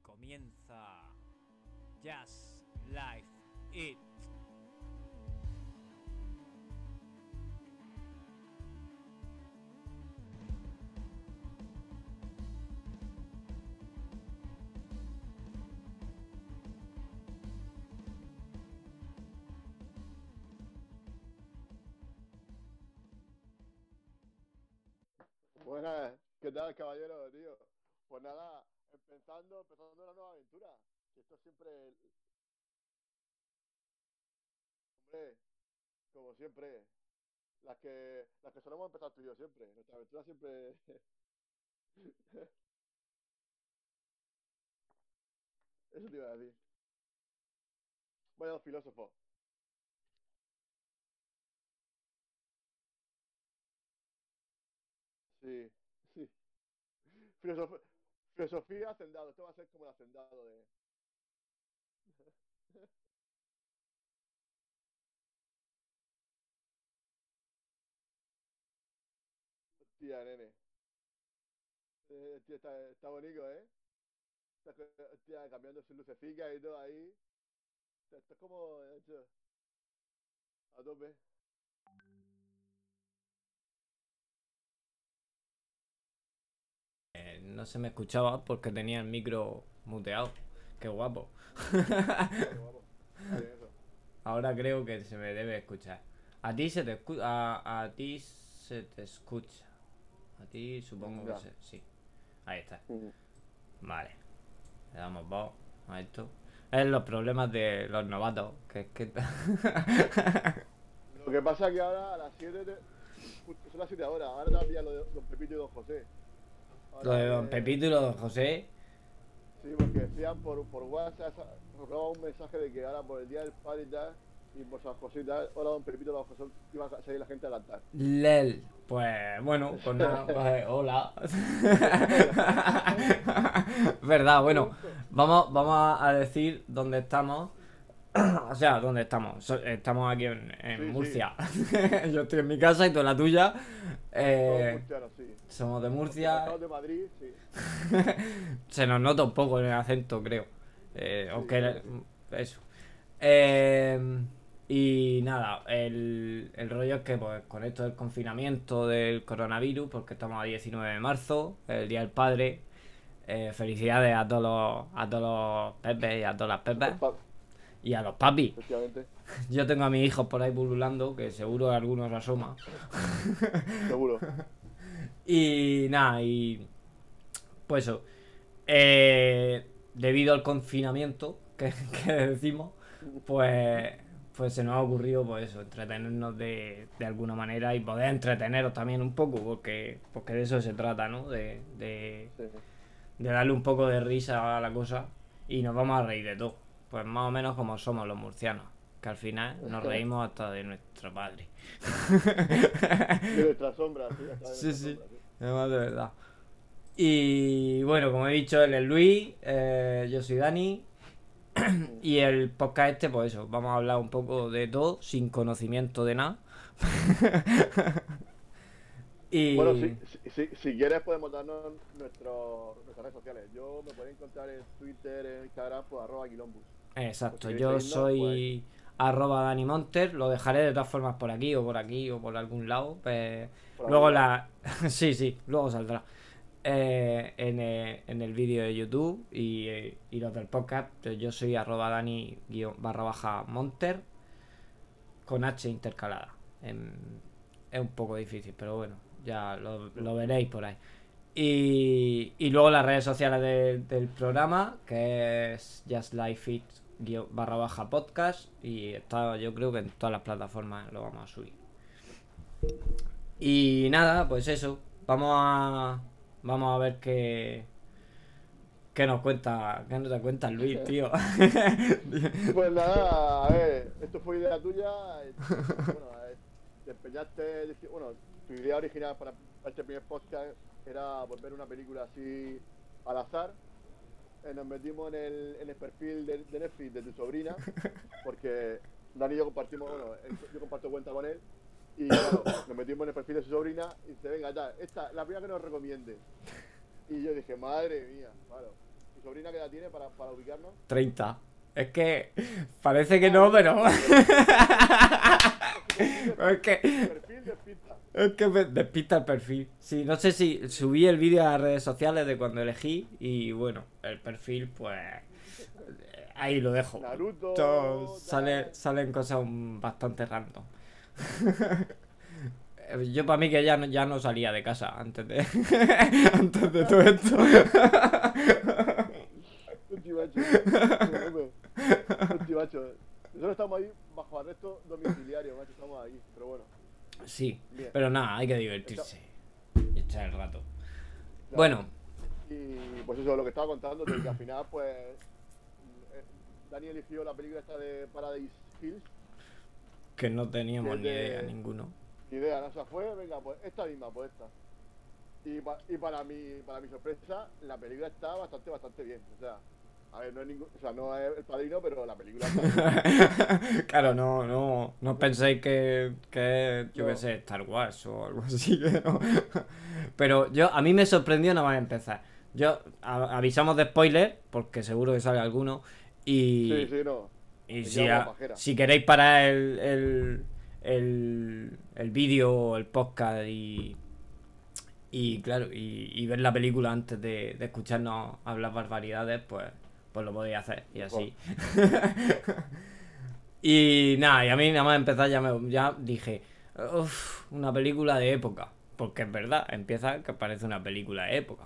Comienza Just Life It. Buenas, ¿qué tal, caballero, tío? Pues nada, empezando, empezando una nueva aventura. Que esto siempre. Hombre, como siempre, las que, las que solemos empezar tú y yo siempre. Nuestra aventura siempre. Eso te iba a decir. Vaya dos filósofos. Sí, sí. Filosof- filosofía hacendado. Esto va a ser como el hacendado de. Tía, nene. Eh, está, está bonito, ¿eh? Está, tía, cambiando sus lucecitas y todo ahí. Está, está como hecho a tope. No se me escuchaba porque tenía el micro muteado. Qué guapo. Qué guapo. Ahora creo que se me debe escuchar. A ti se te escucha. A, a ti se te escucha. A ti supongo Ya. que se- sí. Ahí está. Vale. Le damos voz a esto. Es los problemas de los novatos. Que es que. Lo que pasa es que ahora a las 7 te- son las 7 ahora, ahora también lo de Don Pepito y Don José. Lo de Don Pepito y lo de Don José. Sí, porque decían por, por WhatsApp, rolaba un mensaje de que ahora por el día del padre y tal, y por San José y tal, ahora Don Pepito y Don José iba a salir la gente a cantar. Lel. Pues bueno, pues nada, pues, hola. Verdad, bueno, vamos, vamos a decir dónde estamos. O sea, dónde estamos. Estamos aquí en, en Sí, sí. Murcia. Yo estoy en mi casa y tú en la tuya. Eh, sí. somos de Murcia. mercados de Madrid, sí. Se nos nota un poco en el acento, creo. Eh, aunque eso. Eh, y nada, el, el rollo es que pues con esto del confinamiento del coronavirus, porque estamos a 19 de marzo, el Día del Padre, eh, felicidades a todos los, a todos los pepes y a todas las pepes y a los papis. Yo tengo a mis hijos por ahí bululando, que seguro algunos asoma. seguro. Y nada, y pues eso. eh, debido al confinamiento que, que decimos, pues, pues se nos ha ocurrido pues eso, entretenernos de, de alguna manera y poder entreteneros también un poco, porque, porque de eso se trata, ¿no? De, de, Sí. de darle un poco de risa a la cosa y nos vamos a reír de todo. Pues más o menos como somos los murcianos, que al final nos reímos hasta de nuestro padre. De nuestra sombra, sí. de Sí, nuestra sí. sombra, sí. Además de verdad. Y bueno, como he dicho, él es Luis, eh, yo soy Dani. y el podcast este, pues eso, vamos a hablar un poco de todo, sin conocimiento de nada. y Bueno, si, si, quieres podemos darnos nuestro, nuestras redes sociales. Yo me pueden encontrar en Twitter, en Instagram, pues arroba Quilombus. Exacto, yo soy arroba Dani Monter, lo dejaré de todas formas por aquí o por aquí o por algún lado. pues, Por luego la... sí, sí, luego saldrá. Eh, en, eh, en el vídeo de YouTube y, eh, y los del podcast, pues yo soy arroba Dani guion barra baja Monter con H intercalada. Em, es un poco difícil, pero bueno, ya lo, lo veréis por ahí. Y, y luego las redes sociales de- del programa, que es Just Life Fit guion barra baja podcast. Y está, yo creo que en todas las plataformas lo vamos a subir. Y nada, pues eso. Vamos a. Vamos a ver qué. ¿Qué nos cuenta? ¿Qué nos te cuenta Luis, tío? Pues nada, a ver, esto fue idea tuya. eh, Bueno, te empeñaste, deci- bueno, tu idea original para este primer podcast era volver una película así al azar. Eh, nos metimos en el, en el perfil de, de Netflix de tu sobrina, porque Dani y yo compartimos, bueno, yo comparto cuenta con él, y claro, nos metimos en el perfil de su sobrina y dice, venga, ya, esta, la primera que nos recomiende. Y yo dije, madre mía, claro. Y sobrina qué edad tiene para, para ubicarnos? 30. Es que parece que no, pero. es que. Es que me despista el perfil. Sí, no sé si subí el vídeo a las redes sociales de cuando elegí y bueno, el perfil pues ahí lo dejo. Naruto. Todo- sale, salen cosas bastante random. Yo para mí que ya no, ya no salía de casa antes de antes de todo esto. Nosotros estamos ahí bajo arresto domiciliario, macho. Estamos ahí. Pero bueno. Sí, Bien. pero nada, hay que divertirse y echar el rato. claro. Bueno, Y pues eso, lo que estaba contando, de que al final, pues. eh, Dani eligió la película esta de Paradise Hills. que no teníamos ni de- idea ninguno. Ni idea, ¿no? O sea, fue, venga, pues esta misma, pues esta. Y, pa- y para, mi, para mi sorpresa, la película está bastante, bastante bien. O sea, a ver, no es ningún, o sea, no es el padrino, pero la película está claro, no, no, no penséis que, que yo qué sé, Star Wars o algo así. Pero yo, a mí me sorprendió nada más empezar. Yo, a- avisamos de spoiler, porque seguro que sale alguno. Y, Sí, sí, no. y si, a- queréis parar el, el, el, el vídeo o el podcast y, y claro, y, y ver la película antes de, de escucharnos hablar barbaridades, pues, pues lo podéis hacer y así. y nada, y a mí nada más empezar ya, me, ya dije, uff, una película de época. Porque es verdad, empieza que parece una película de época.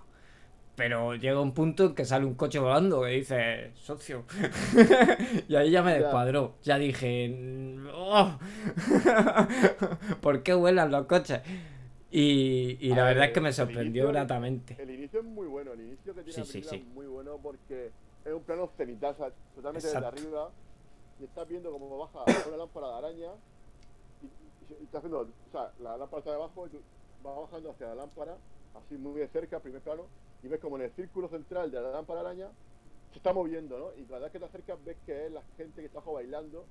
Pero llega un punto en que sale un coche volando que dice, socio. y ahí ya me descuadró. Ya dije, "Oh". ¿por qué vuelan los coches? Y, y la ver, verdad es que me el sorprendió inicio- gratamente. El inicio es muy bueno, el inicio que tiene Sí, la sí, sí. muy bueno porque es un plano cenital, totalmente desde arriba. Y estás viendo cómo baja una lámpara de araña y, y- y estás viendo, o sea, la lámpara está debajo y tú vas bajando hacia la lámpara, así muy de cerca, primer plano, y ves como en el círculo central de la lámpara de araña se está moviendo, ¿no? Y cada vez que te acercas ves que es la gente que está abajo bailando.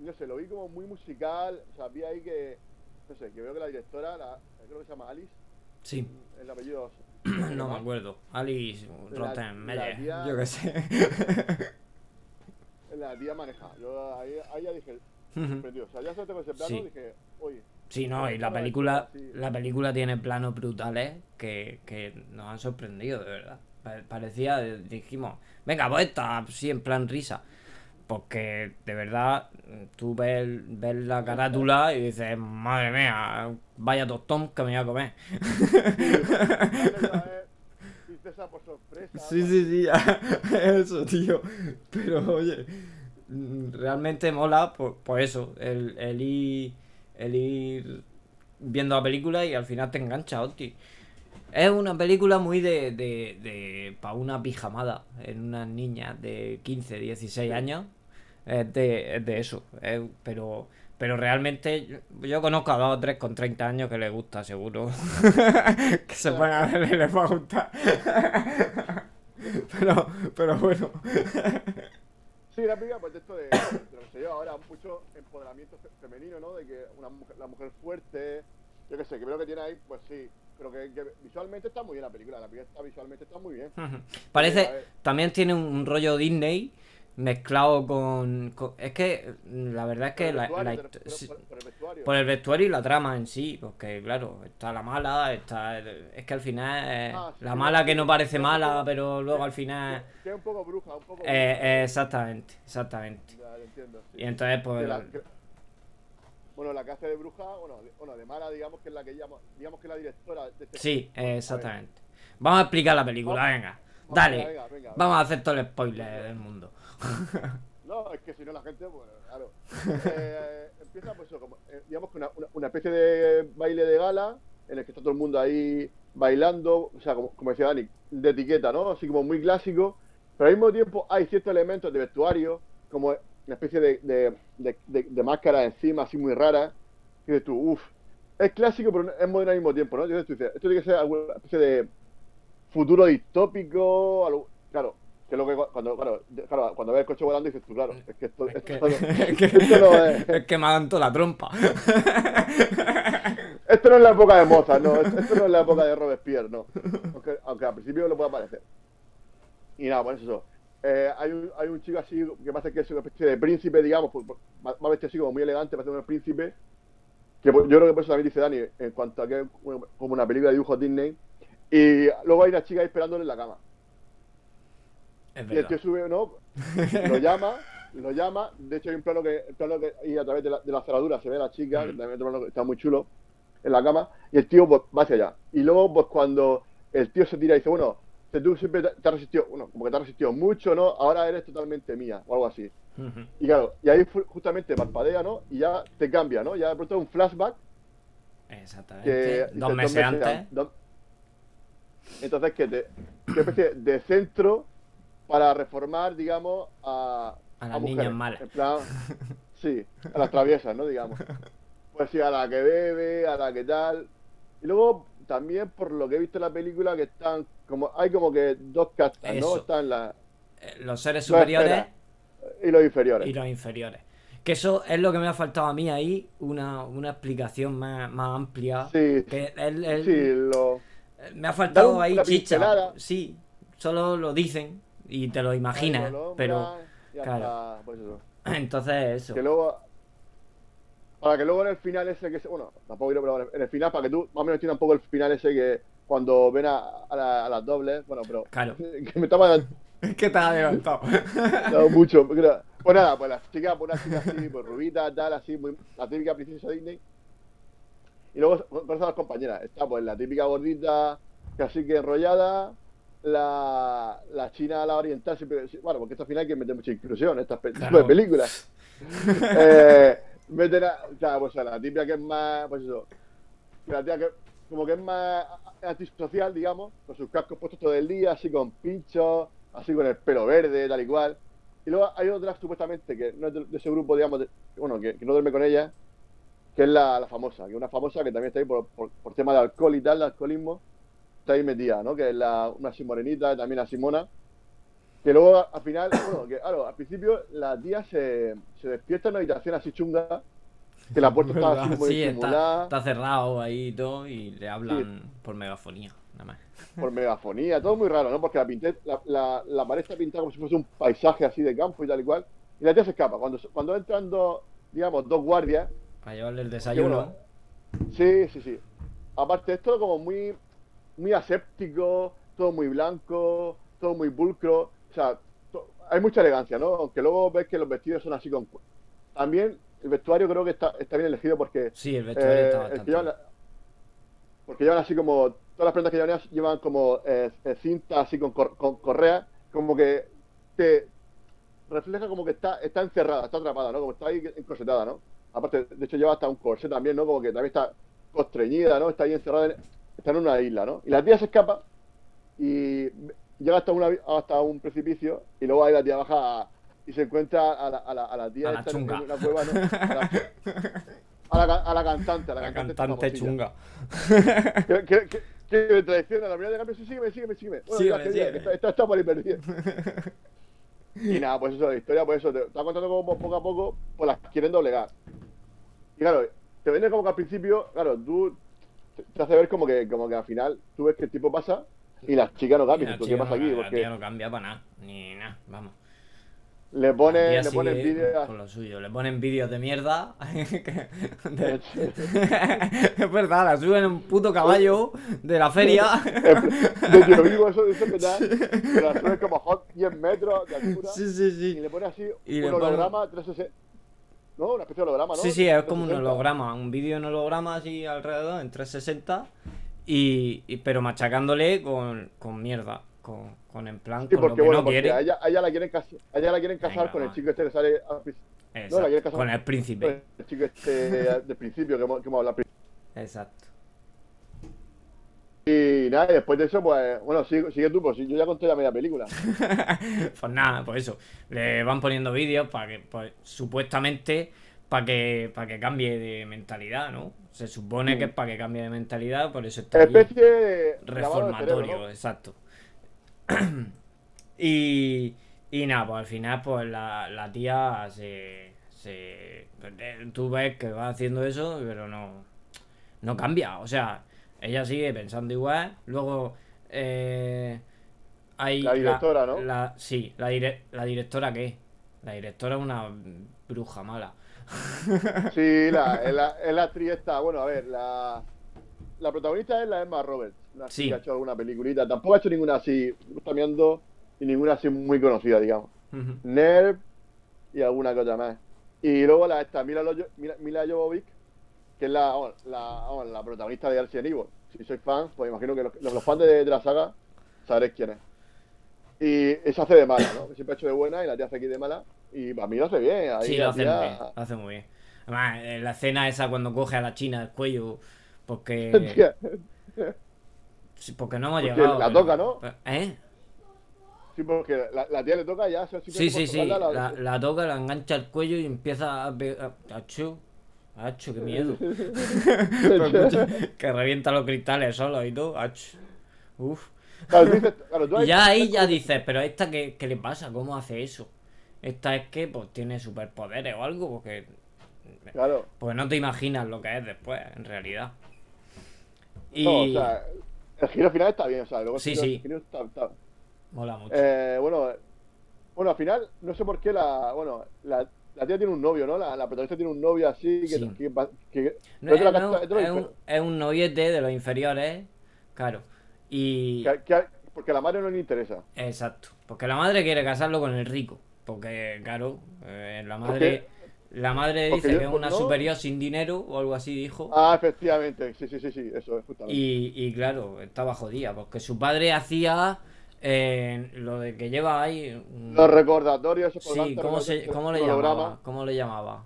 Y no sé, lo vi como muy musical, o sea, vi ahí que, no sé, que veo que la directora, la, creo que se llama Alice, Sí, el apellido no me acuerdo. Alice Rottenmeier, tía- yo qué sé. La tía maneja. Yo ahí, ahí ya dije, sorprendido. O sea, ya solamente con ese plano Sí. dije, oye, Sí, no, y la película, sí. la película tiene planos brutales que, que nos han sorprendido, de verdad. Pa- Parecía, dijimos, venga, pues esta, sí, en plan risa. Porque de verdad, tú ves, ves la carátula y dices, madre mía, vaya tostón que me voy a comer. princesa por sorpresa. Sí, sí, sí, eso, tío. Pero oye, realmente mola por, por eso, el, el ir, el ir viendo la película y al final te engancha, hostia. Es una película muy de, de, de para una pijamada en unas niñas de 15, 16 años. Es de, es de eso. es- pero, pero realmente yo, yo conozco a dos o tres con 30 años que les gusta, seguro. que se van a ver y les va a gustar. pero, pero bueno. Sí, la película, pues de esto de, de lo que se lleva ahora, mucho empoderamiento fe- femenino, ¿no? De que una mujer, la mujer fuerte, yo qué sé, que veo que tiene ahí, pues sí. Pero que, que visualmente está muy bien la película. La película está, visualmente está muy bien. a Parece, también tiene un rollo Disney mezclado con, con- es que la verdad es que Por el la, por- el vestuario. por el vestuario y la trama en sí, porque claro, está la mala, está es que al final es Ah, sí, la sí, mala sí, que no parece mala, pero luego al final Que es un poco bruja, un poco eh, bruja. eh, exactamente, exactamente. Ya, lo entiendo. Y entonces pues que- bueno, la que hace de bruja, bueno, de, bueno, de mala, digamos que es la que llama, digamos que es la directora de este sí, eh, exactamente. Vamos a explicar la película, Vamos- venga. Vamos, Dale. venga, venga, venga. Vamos a hacer todo el spoiler del mundo. No, es que si no la gente, bueno, claro. Eh, empieza pues eso, como, eh, digamos que una, una, especie de baile de gala en el que está todo el mundo ahí bailando, o sea, como, decía Dani, de etiqueta, ¿no? Así como muy clásico, pero al mismo tiempo hay ciertos elementos de vestuario, como una especie de, de, de, de- máscara encima, así muy rara, y dices tú, uff, es clásico, pero es moderno al mismo tiempo, ¿no? Entonces tú dices, esto tiene que ser alguna especie de futuro distópico, claro, que es lo que cu- cuando, claro, claro, cuando ves el coche volando dices tú, claro, es que esto, Es que, esto, es que- esto no es, es que me han dado la trompa. esto no es la época de Mozart, no, esto no es la época de Robespierre, no, aunque, aunque al principio lo pueda parecer. Y nada, pues eso. Eh, hay, un, hay un chico así que pasa que es una especie de príncipe, digamos, pues, pues, va vestido así como muy elegante, parece un príncipe. Que yo creo que por eso también dice Dani, en cuanto a que es como una película de dibujos Disney. Y luego hay una chica ahí esperándole en la cama. Es Y el tío sube, ¿no? Lo llama, lo llama. De hecho, hay un plano que, plano que y a través de la, de la cerradura se ve a la chica, que también plano que está muy chulo, en la cama. Y el tío pues, va hacia allá. Y luego, pues cuando el tío se tira y dice, bueno, tú siempre te, te has resistido, bueno, como que te has resistido mucho, ¿no? Ahora eres totalmente mía, o algo así. Y claro, y ahí justamente parpadea, ¿no? Y ya te cambia, ¿no? Ya de pronto un flashback Exactamente. que Dos dice, meses antes. dos- Entonces, que te, especie de centro para reformar, digamos, a, A las mujeres. niñas malas. En plan, sí, a las traviesas, ¿no? Digamos. Pues sí, a la que bebe, a la que tal. Y luego, también por lo que he visto en la película, que están como, hay como que dos castas, ¿no? Están las Eh, Los seres superiores y los inferiores. y los inferiores. Que eso es lo que me ha faltado a mí ahí, una, una explicación más, más amplia. Sí, Que el- el- sí, lo... Me ha faltado ahí chicha. pincelada. Sí, solo lo dicen y te lo imaginas, lo pero claro. pues eso. entonces eso. Que luego. Para que luego en el final ese que se. Bueno, tampoco quiero, pero en el final, para que tú más o menos entiendas un poco el final ese que cuando ven a, a, la- a las dobles. Bueno, pero. Claro. Que me estaba dando ¿Qué te ha adelantado? mucho. pero- Pues nada, pues la chica, pues una chica así, pues rubita, tal, así, muy, la típica princesa Disney. Y luego a las compañeras. Está pues la típica gordita, casi que enrollada. La, la china, la oriental, siempre, bueno, porque esto al final hay que meter mucha inclusión en estas Claro. películas. eh, meten a, o sea, pues a la típica que es más, pues eso, la tía que como que es más antisocial, digamos, con sus cascos puestos todo el día, así con pinchos, así con el pelo verde, tal y cual. Y luego hay otra supuestamente que no es de, de ese grupo, digamos, de- bueno, que, que no duerme con ella, que es la, la famosa, que es una famosa que también está ahí por, por, por tema de alcohol y tal, de alcoholismo, está ahí metida, ¿no? Que es la, una así morenita, también la Simona. Que luego al final, bueno, que claro, al principio la tía se, se despierta en una habitación así chunga, que la puerta está así muy sí, está, está cerrado ahí y todo y le hablan por megafonía, nada más. por megafonía, todo muy raro, ¿no? Porque la, pinté, la, la, la pared está pintada como si fuese un paisaje así de campo y tal y cual, y la tía se escapa. Cuando, cuando entran dos, digamos, dos guardias, Para llevarle el que desayuno. bueno, sí, sí, sí. Aparte es todo como muy, muy aséptico, todo muy blanco, todo muy pulcro, o sea, hay mucha elegancia, ¿no? Aunque luego ves que los vestidos son así con... También el vestuario creo que está, está bien elegido porque Sí, el vestuario eh, está el bastante que llevan porque llevan así como todas las prendas que llevan llevan como eh, eh, cinta así con, cor- con correa como que te refleja como que está está encerrada está atrapada no como está ahí encorsetada no aparte de hecho lleva hasta un corsé también no como que también está constreñida no está ahí encerrada en, está en una isla no y la tía se escapa y llega hasta una hasta un precipicio y luego ahí la tía baja y se encuentra a la, a la, a la tía A la esta en- una cueva no a la, a la, ca- a la cantante a la, cantante, cantante chunga. que, que, que, que me traiciona la primera de cambio, sí, sígueme, sígueme, sígueme. Bueno, Sígueme, bien, sígueme. que está, está por. Y nada, pues eso, la historia, pues eso, te está contando como poco a poco, pues las quieren doblegar. Y claro, te vende como que al principio, claro, tú te, hace ver como que, como que al final tú ves que el tipo pasa y la chica no cambia. la ¿Tú ¿Qué pasa no- aquí? La Porque tía no cambia para nada, ni nada, vamos. le ponen, le ponen vídeos. con lo suyo, le ponen vídeos de mierda. que- de- es verdad, la suben en un puto caballo de la feria. de tío vivo, eso, eso que tal. Que la sube como hot 10 metros de altura. sí, sí, Y sí. le pone así Y un holograma 360. No, una especie de holograma, ¿no? Sí, sí, es como un 360. holograma, un vídeo en holograma así alrededor, en 360, y, y- pero machacándole con, con mierda, con, con en plan, Sí, con lo porque que bueno, no porque quiere. a ella, a ella la quieren casar, a ella la quieren casar Venga, con el chico este que sale al principio. No, la casar- con el con príncipe. el chico este del principio que hemos, que hemos hablado. Exacto. Y nada, y después de eso, pues, bueno, sigue, sigue tú, pues yo ya conté la media película. pues nada, pues eso. Le van poniendo vídeos para que, pues, supuestamente, para que, para que cambie de mentalidad, ¿no? Se supone Mm. que es para que cambie de mentalidad, por eso está. Especie de reformatorio, cerebro, ¿no? exacto. y, y nada, pues al final, pues la, la tía se, se. eh, Tú ves que va haciendo eso, pero no. No cambia. O sea, ella sigue pensando igual. Luego. eh, hay La directora, ¿no? la- sí, la, dire- la directora qué? La directora es una bruja mala. Sí, la, es la, la actriz esta. Bueno, a ver, la, la protagonista es la Emma Roberts. Una Sí. que ha hecho alguna peliculita. Tampoco ha hecho ninguna así, está mirando, y ninguna así muy conocida, digamos. Nerv y alguna otra más. Y luego la esta, Mila, Mila, Mila Jovovich, que es la, la, la protagonista de Resident Evil. Si sois fans, pues imagino que los, los, fans de, de la saga sabréis quién es. Y esa hace de mala, ¿no? Siempre ha hecho de buena y la tía hace aquí de mala. Y para mí lo hace bien. Ahí Sí, lo hace tía- muy bien. Lo hace muy bien. Además, en la escena esa cuando coge a la china el cuello, porque. Sí, Porque no hemos Porque llegado. la pero- toca, ¿no? ¿Eh? Sí, porque la, la tía le toca ya. Sí, sí, sí. La, la toca, la engancha al cuello y empieza a pegar. ¡Achu! ¡Achu, qué miedo! Que revienta los cristales solo y todo. ¡Ach! Uf. Claro, tú dices- claro, tú Y ahí- ya ahí ya dices, pero esta qué, qué le pasa, ¿cómo hace eso? Esta es que pues tiene superpoderes o algo, porque Claro. pues no te imaginas lo que es después, en realidad. Y No, o sea, el giro final está bien, o sea, luego el Sí, giro- sí. el giro está- está- mola mucho. Eh, bueno, bueno, al final, no sé por qué la, bueno, la, la tía tiene un novio, ¿no? La, la protagonista tiene un novio así, que, Sí. No, es, un, es un noviete de los inferiores, claro. Y que- que- porque a la madre no le interesa. exacto, porque la madre quiere casarlo con el rico, porque claro, eh, la madre la madre dice yo- que es una no- superior sin dinero o algo así dijo. Ah, efectivamente, sí, sí, sí, sí, eso es justamente. Y, y claro, estaba jodida, porque su padre hacía eh, lo de que lleva ahí. un- Los recordatorios, sí, ¿cómo, se, recordatorios, ¿cómo le llamaba? ¿Cómo le llamaba?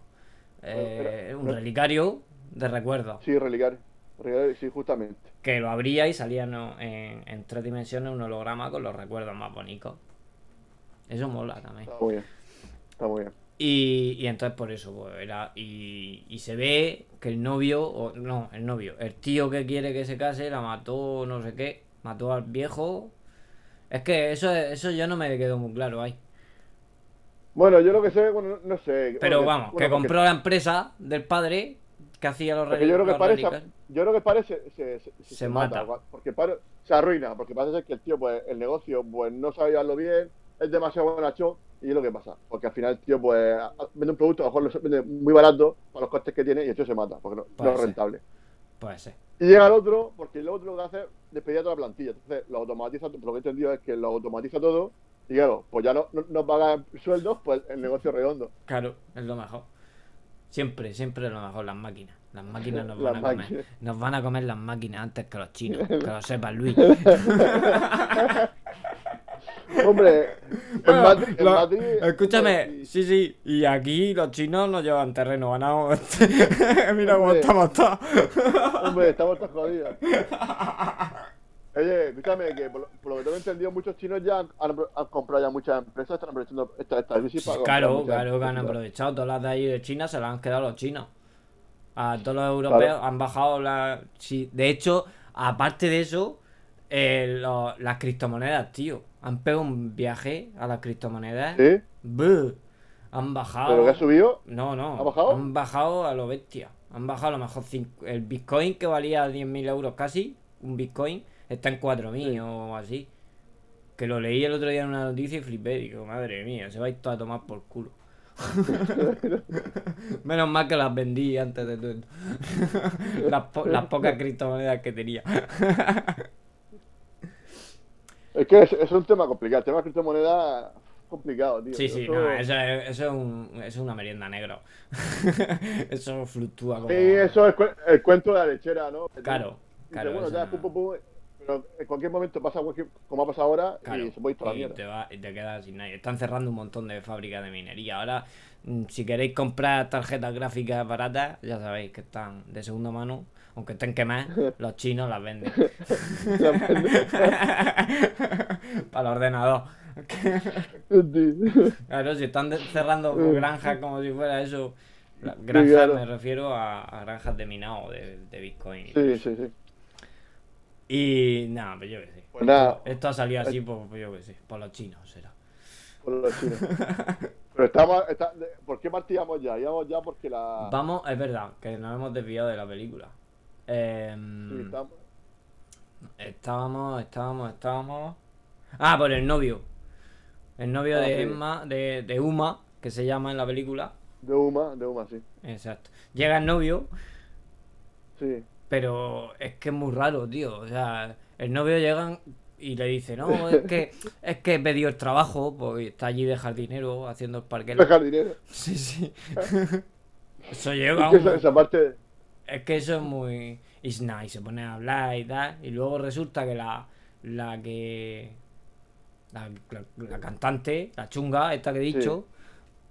Eh, un relicario de recuerdo. Sí, relicar. relicar, Sí, justamente. Que lo abría y salía ¿no? en, en tres dimensiones un holograma con los recuerdos más bonitos. Eso mola también. Está muy bien. Está muy bien. Y, y entonces por eso, pues, era. Y, y se ve que el novio, o no, el novio, el tío que quiere que se case, la mató, no sé qué, mató al viejo. Es que eso, eso yo no me quedó muy claro ahí. Bueno, yo lo que sé, bueno, no sé. Pero bueno, vamos, bueno, que porque- compró la empresa del padre que hacía los, Porque yo creo que parece, yo creo que parece se, se, se- Se mata. porque pare- se arruina, porque parece ser que el tío, pues, el negocio, pues, no sabe llevarlo bien, es demasiado bonachón, y es lo que pasa, porque al final el tío, pues, vende un producto, a lo mejor lo vende muy barato para los costes que tiene, y el tío se mata, porque no, es rentable. Puede ser. Y llega el otro, porque el otro lo que hace es despedir a toda la plantilla, entonces lo automatiza, lo que he entendido es que lo automatiza todo, y claro, pues ya no, no, no pagan sueldos, pues el negocio es redondo. Claro, es lo mejor. Siempre, siempre es lo mejor, las máquinas. Las máquinas nos Las van a comer. Nos van a comer las máquinas antes que los chinos. Que lo sepas, Luis. Hombre, en Madrid, en Lo- Madrid- escúchame, sí, sí. Y aquí los chinos nos llevan terreno ganado. Mira cómo estamos todos. Hombre, estamos todos jodidos. Oye, escúchame, que por lo, por lo que tengo entendido, muchos chinos ya han, han- han comprado ya muchas empresas, están aprovechando esta, esta crisis para comprar Claro, claro que han aprovechado. Todas las de ahí de China se las han quedado los chinos. A todos los europeos Claro. han bajado la. Sí, de hecho, aparte de eso, eh, lo- las criptomonedas, tío. Han pegado un viaje a las criptomonedas. ¿Sí? Buh. Han bajado. ¿Pero que ha subido? No, no. ¿Ha bajado? Han bajado a lo bestia. Han bajado a lo mejor cinco- el Bitcoin que valía 10.000 euros casi. Un Bitcoin está en 4.000 o así. Que lo leí el otro día en una noticia y flipé. Digo, madre mía, se va a ir todo a tomar por culo. Menos mal que las vendí antes de todo esto. las, po- las pocas criptomonedas que tenía. Es que es, es un tema complicado. El tema de criptomonedas es complicado, tío. Sí, sí, Eso- no, eso es, eso es, un- eso es una merienda negro. eso fluctúa como. Sí, eso es cu- el cuento de la lechera, ¿no? Claro, claro, bueno, ya, no- pum, pum, pum, pero en cualquier momento pasa como ha pasado ahora Claro, y se puede ir toda la mierda. te, va- y te quedas sin nadie. Están cerrando un montón de fábricas de minería. Ahora, mm, si queréis comprar tarjetas gráficas baratas, ya sabéis que están de segunda mano. Aunque estén quemadas, los chinos las venden. Para el ordenador. Claro, si están cerrando granjas como si fuera eso. Granjas claro. me refiero a, a granjas de minado de, de Bitcoin. sí, sí, sí. Y nada, pues yo qué sé. Pues nada, Esto ha salido así por, por yo qué sé, por los chinos será. por los chinos. Pero estamos, está- ¿por qué partíamos ya? Íbamos ya porque la... Vamos, es verdad, que nos hemos desviado de la película. Sí, estamos- estábamos, estábamos, estábamos. Ah, por el novio. El novio Ah, de sí. Emma, de, de Uma, que se llama en la película. De Uma, de Uma, sí. Exacto. Llega el novio, Sí. pero es que es muy raro, tío. O sea, el novio llega y le dice, no, es que es que he pedido el trabajo, porque está allí de jardinero haciendo el parque. Dejar dinero. Sí, sí. Eso Es llega. que esa, esa parte. Es que eso es muy. It's nice, se pone a hablar y tal. Y luego resulta que la. La que. La, la- la cantante, la chunga, esta que he dicho,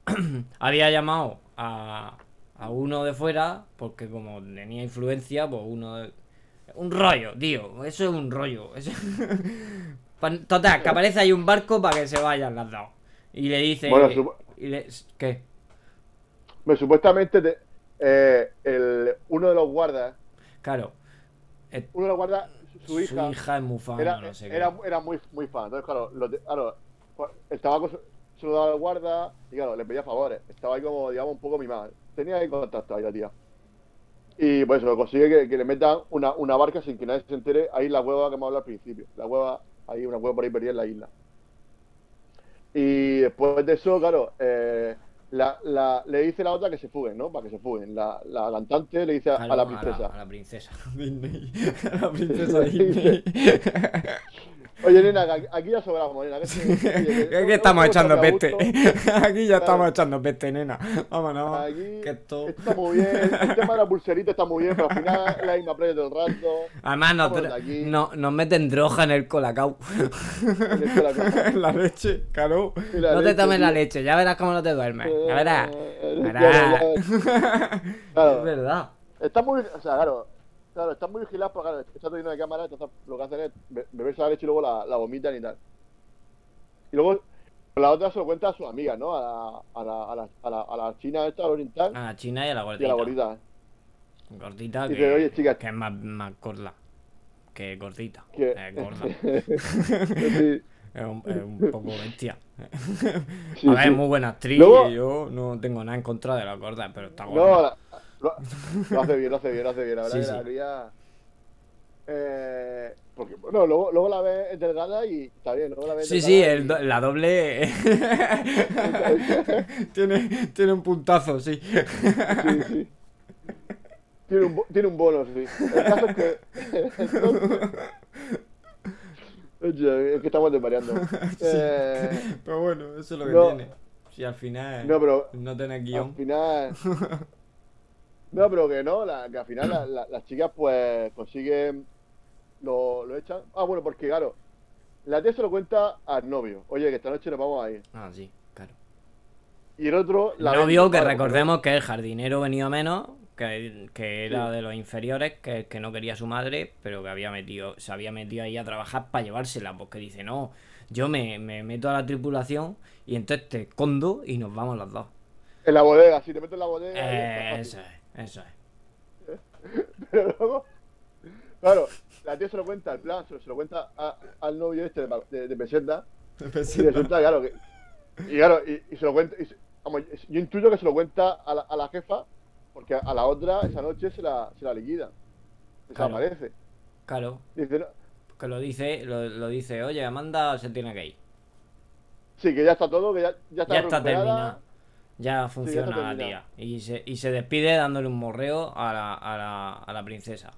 había llamado a, a uno de fuera, porque como tenía influencia, pues uno de- Un rollo, tío, eso es un rollo. eso- Total, que aparece ahí un barco para que se vayan las dos. Y le dice. Bueno, y le- ¿Qué? Pues, supuestamente te- eh, el, uno de los guardas, Claro. eh, uno de los guardas, su hija, es muy fan, era, no sé era, era muy, muy fan. Entonces, claro, lo de- claro, el tabaco se, lo daba al guarda y, claro, le pedía favores. Estaba ahí como, digamos, un poco mimado. Tenía ahí contacto ahí la tía. Y pues eso, consigue que, que le metan una, una barca sin que nadie se entere ahí la hueva que hemos hablado al principio. La hueva, ahí una hueva por ahí perdida en la isla. Y después de eso, claro, eh, la, la- le dice la otra que se fuguen, ¿no? Para que se fuguen. La, la cantante le dice a, a la princesa. A la, princesa. Disney. A la princesa Disney. Oye, nena, que aquí ya sobramos, que se- oye, que estamos echando peste. Aquí ya estamos echando peste, nena. Vámonos. Aquí Que esto... está muy bien. El tema de la pulserita está muy bien, pero al final la misma playa todo el rato. Además, nos, no- nos meten droga en el colacao. En el colacao. En la leche, claro. La no te tomes la leche, ya verás cómo no te duermes. Ya verás. Eh, Verás. claro. Es verdad. Está muy, o sea, claro, claro, están muy vigilados porque claro, está todo lleno de cámaras, entonces lo que hacen es be- beberse la leche y luego la, la vomitan y tal. Y luego la otra se lo cuenta a sus amigas, ¿no? A la, a la, a la, a la, a la china esta, a la oriental, A la china y a la y a gordita. la gordita. Gordita Dice, que, "Oye, chicas". que es más, más gorda. Que gordita. Que... Es gorda. sí, Es un, es un poco bestia. sí, a ver, sí. es muy buena actriz. Luego- Yo no tengo nada en contra de la gorda, pero está No, gorda. la- lo, lo hace bien, lo hace bien, lo hace bien. La verdad Sí, que sí. la cría. Eh, porque, bueno, luego, luego la ves delgada y está bien. Luego la ves Sí, sí, y- el do- la doble tiene, tiene un puntazo, sí. Sí, sí. Tiene un, tiene un bono, sí. El caso es que. es que estamos desvariando. Eh, Pero bueno, eso es lo que no. tiene. Si al final no, pero no tenés al guion. final. No, pero que no, la- que al final la- la- las chicas pues consiguen. Lo, lo echan. Ah, bueno, porque claro. La tía se lo cuenta al novio. Oye, que esta noche nos vamos a ir. Ah, sí, claro. Y el otro. El la novio, vende, que claro, recordemos que el jardinero venido menos, que, que era Sí. de los inferiores, que, que no quería a su madre, pero que había metido, se había metido ahí a trabajar para llevársela, porque dice, no, yo me, me meto a la tripulación y entonces te escondo y nos vamos los dos. En la bodega, si te metes en la bodega. Eh, eso es, eso es. Pero luego, claro, la tía se lo cuenta, el plan, se lo, se lo cuenta a- al novio este de, de, de peseta, y resulta, claro, que. Y claro, y, y se lo cuenta. y se- vamos, yo intuyo que se lo cuenta a la, a la jefa, porque a la otra esa noche se la, se la liquida. Claro. Desaparece. Claro, Dice, no, que lo dice, lo, lo dice, oye, Amanda se tiene que ir. sí, que ya está todo, que ya, ya está Ya está terminada. Ya funciona la tía. Y se, y se despide dándole un morreo a la, a la, a la princesa.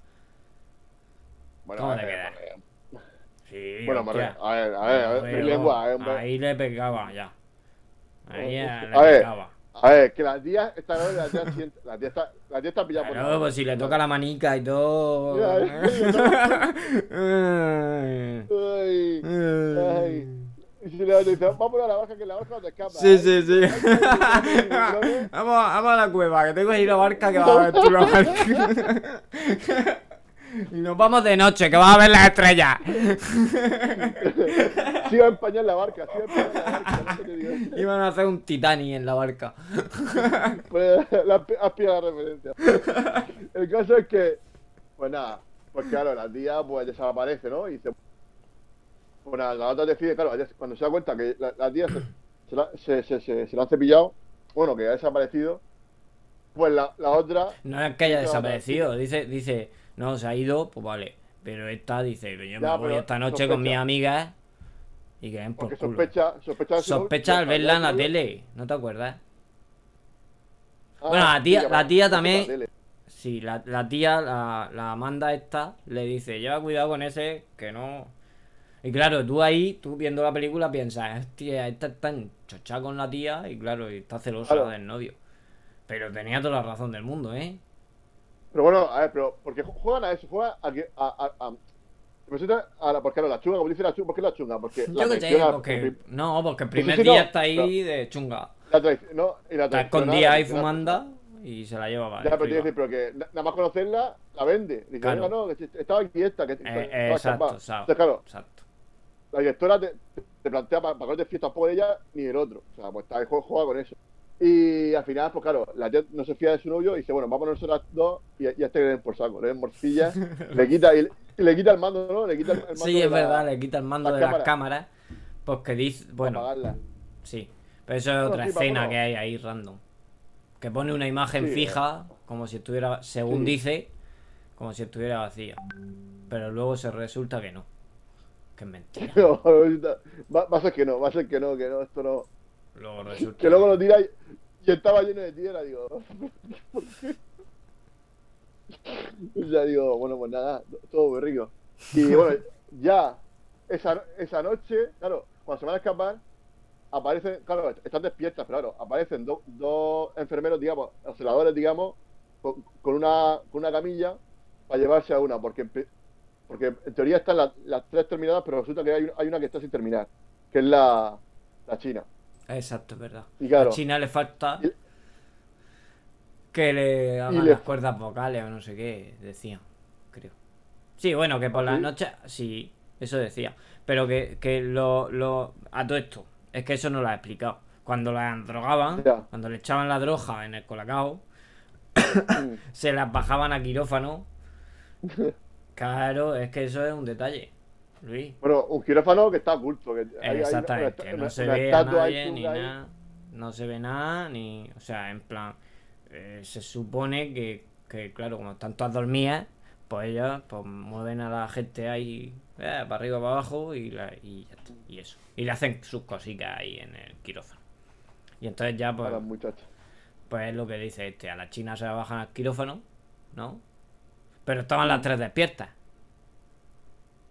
Bueno, ¿Cómo te queda? Sí, Bueno, hostia. a ver, a ver, a ver, mi lengua, eh. Ahí le pegaba ya. Ahí a le ver, pegaba. A ver, que la tía está la tía, siente- la tía está, la tía está pillada por Claro, la- pues si le toca la manica y todo. Ya, Ay. Ay, ay. Y si le dice, vamos a la barca, que la barca no te escapa. Sí, ¿eh? sí, sí. Ay, vamos, vamos a la cueva, que tengo ahí la barca que va a ver tú la barca. Y nos vamos de noche, que vas a ver las estrellas. Siga a empañar la barca, siga a empañar la barca. no sé qué digo. Iban a hacer un Titanic en la barca. Pues, la, has pillado la referencia. El caso es que, pues nada, pues claro, la tía pues desaparece, ¿no? Y se, pues nada, la otra decide, claro, cuando se da cuenta que la, la tía se, se, la, se, se, se, la han cepillado, bueno, que ha desaparecido, pues la, la otra, No es que haya desaparecido, dice, dice, no, se ha ido, pues vale. Pero esta dice, yo me Ya, voy esta noche con mis amigas Y que por Porque culo. sospecha, sospecha Sospecha al verla en la tele, ¿no te acuerdas? Ah, Bueno, la tía- la tía también- la. Sí, la, la tía, la, la Amanda esta, le dice, lleva cuidado con ese, que no... Y claro, tú ahí, tú viendo la película piensas, hostia, esta está enchochada con la tía y claro, está celosa Claro. del novio. Pero tenía toda la razón del mundo, ¿eh? Pero bueno, a ver, pero porque juegan a eso, juegan a a, porque claro, la chunga, como dice la chunga, ¿por qué la chunga? Porque Yo que sé, porque... No, porque el Sí, sí, primer día no, está ahí de chunga. la no, y la Está escondida ahí fumando y se la lleva para Ya, pero tiene que arriba. decir, pero que na- nada más conocerla, la vende. Dice, Claro. venga, no, que estaba aquí esta, que Eh, estaba exacto, escapada. exacto, Entonces, claro, exacto. La directora te, te plantea para, para que no te fíes tampoco de ella ni del otro. O sea, pues está ahí, juega, juega con eso. Y al final, pues claro, la tía no se fía de su novio y dice, bueno, vamos a ponerse las dos y, y a este le den por saco, le den morcilla, le quita, y, y le quita el mando, ¿no? Le quita el, el mando Sí, de es la- verdad, le quita el mando las de las cámaras. cámaras. Porque dice, bueno, apagarla. sí. Pero eso es otra sí, escena vámonos. que hay ahí random. Que pone una imagen Sí, eh. fija, como si estuviera, según Sí. dice, como si estuviera vacía. Pero luego se resulta que no. Que es mentira. No, va, va a ser que no, va a ser que no, que no, esto no. Luego resulta. Que luego lo tira y, y estaba lleno de tierra, digo, ¿por qué? Ya digo, bueno, pues nada, todo muy rico. Y bueno, ya esa, esa noche, claro, cuando se van a escapar, aparecen, claro, están despiertas, pero claro, aparecen do- dos enfermeros, digamos, observadores, digamos, con, con una, con una camilla para llevarse a una, porque, porque en teoría están las, las tres terminadas, pero resulta que hay, hay una que está sin terminar, que es la, la china. Exacto, es verdad. Y claro, A China le falta Y- que le hagan le- las cuerdas vocales o no sé qué, decía, creo. Sí, bueno, que por ¿Ah, las sí? noches, sí, eso decía. Pero que, que lo, lo. A todo esto, es que eso no lo ha explicado. Cuando la drogaban, Ya. cuando le echaban la droga en el colacao, se las bajaban a quirófano. Claro, es que eso es un detalle, Luis. Bueno, un quirófano que está oculto. Que hay- hay una- Exactamente, una- no se ve a nadie ni nada. No se ve nada, ni. O sea, en plan. eh, se supone que, que, claro, como están todas dormidas, pues ellas pues, mueven a la gente ahí eh, para arriba, para abajo y, la- y ya está, y eso. Y le hacen sus cositas ahí en el quirófano. Y entonces ya, A pues, las muchachas. pues es lo que dice este: a la China se la bajan al quirófano, ¿no? Pero estaban las tres despiertas,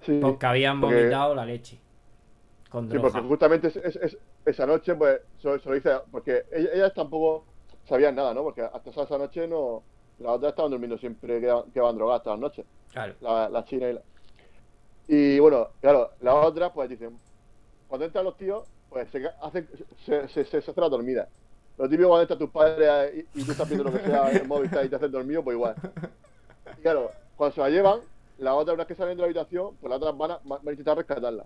Sí, porque habían porque- vomitado la leche. Con sí, porque justamente es- es- es- esa noche, pues, se, se lo dice, porque ellas, ellas tampoco sabían nada, ¿no? Porque hasta esa, noche no. Las otras estaban durmiendo siempre que, que van drogadas todas las noches. Claro. La, la china y la. Y bueno, claro, las otras, pues dicen, cuando entran los tíos, pues se hacen, se, se, se, se hace la dormida. Lo típico cuando entran tus padres y, y tú estás viendo lo que sea en el móvil y te hacen dormido, pues igual. Claro, cuando se la llevan, las otras, una vez que salen de la habitación, pues las otras van a, van a intentar rescatarla.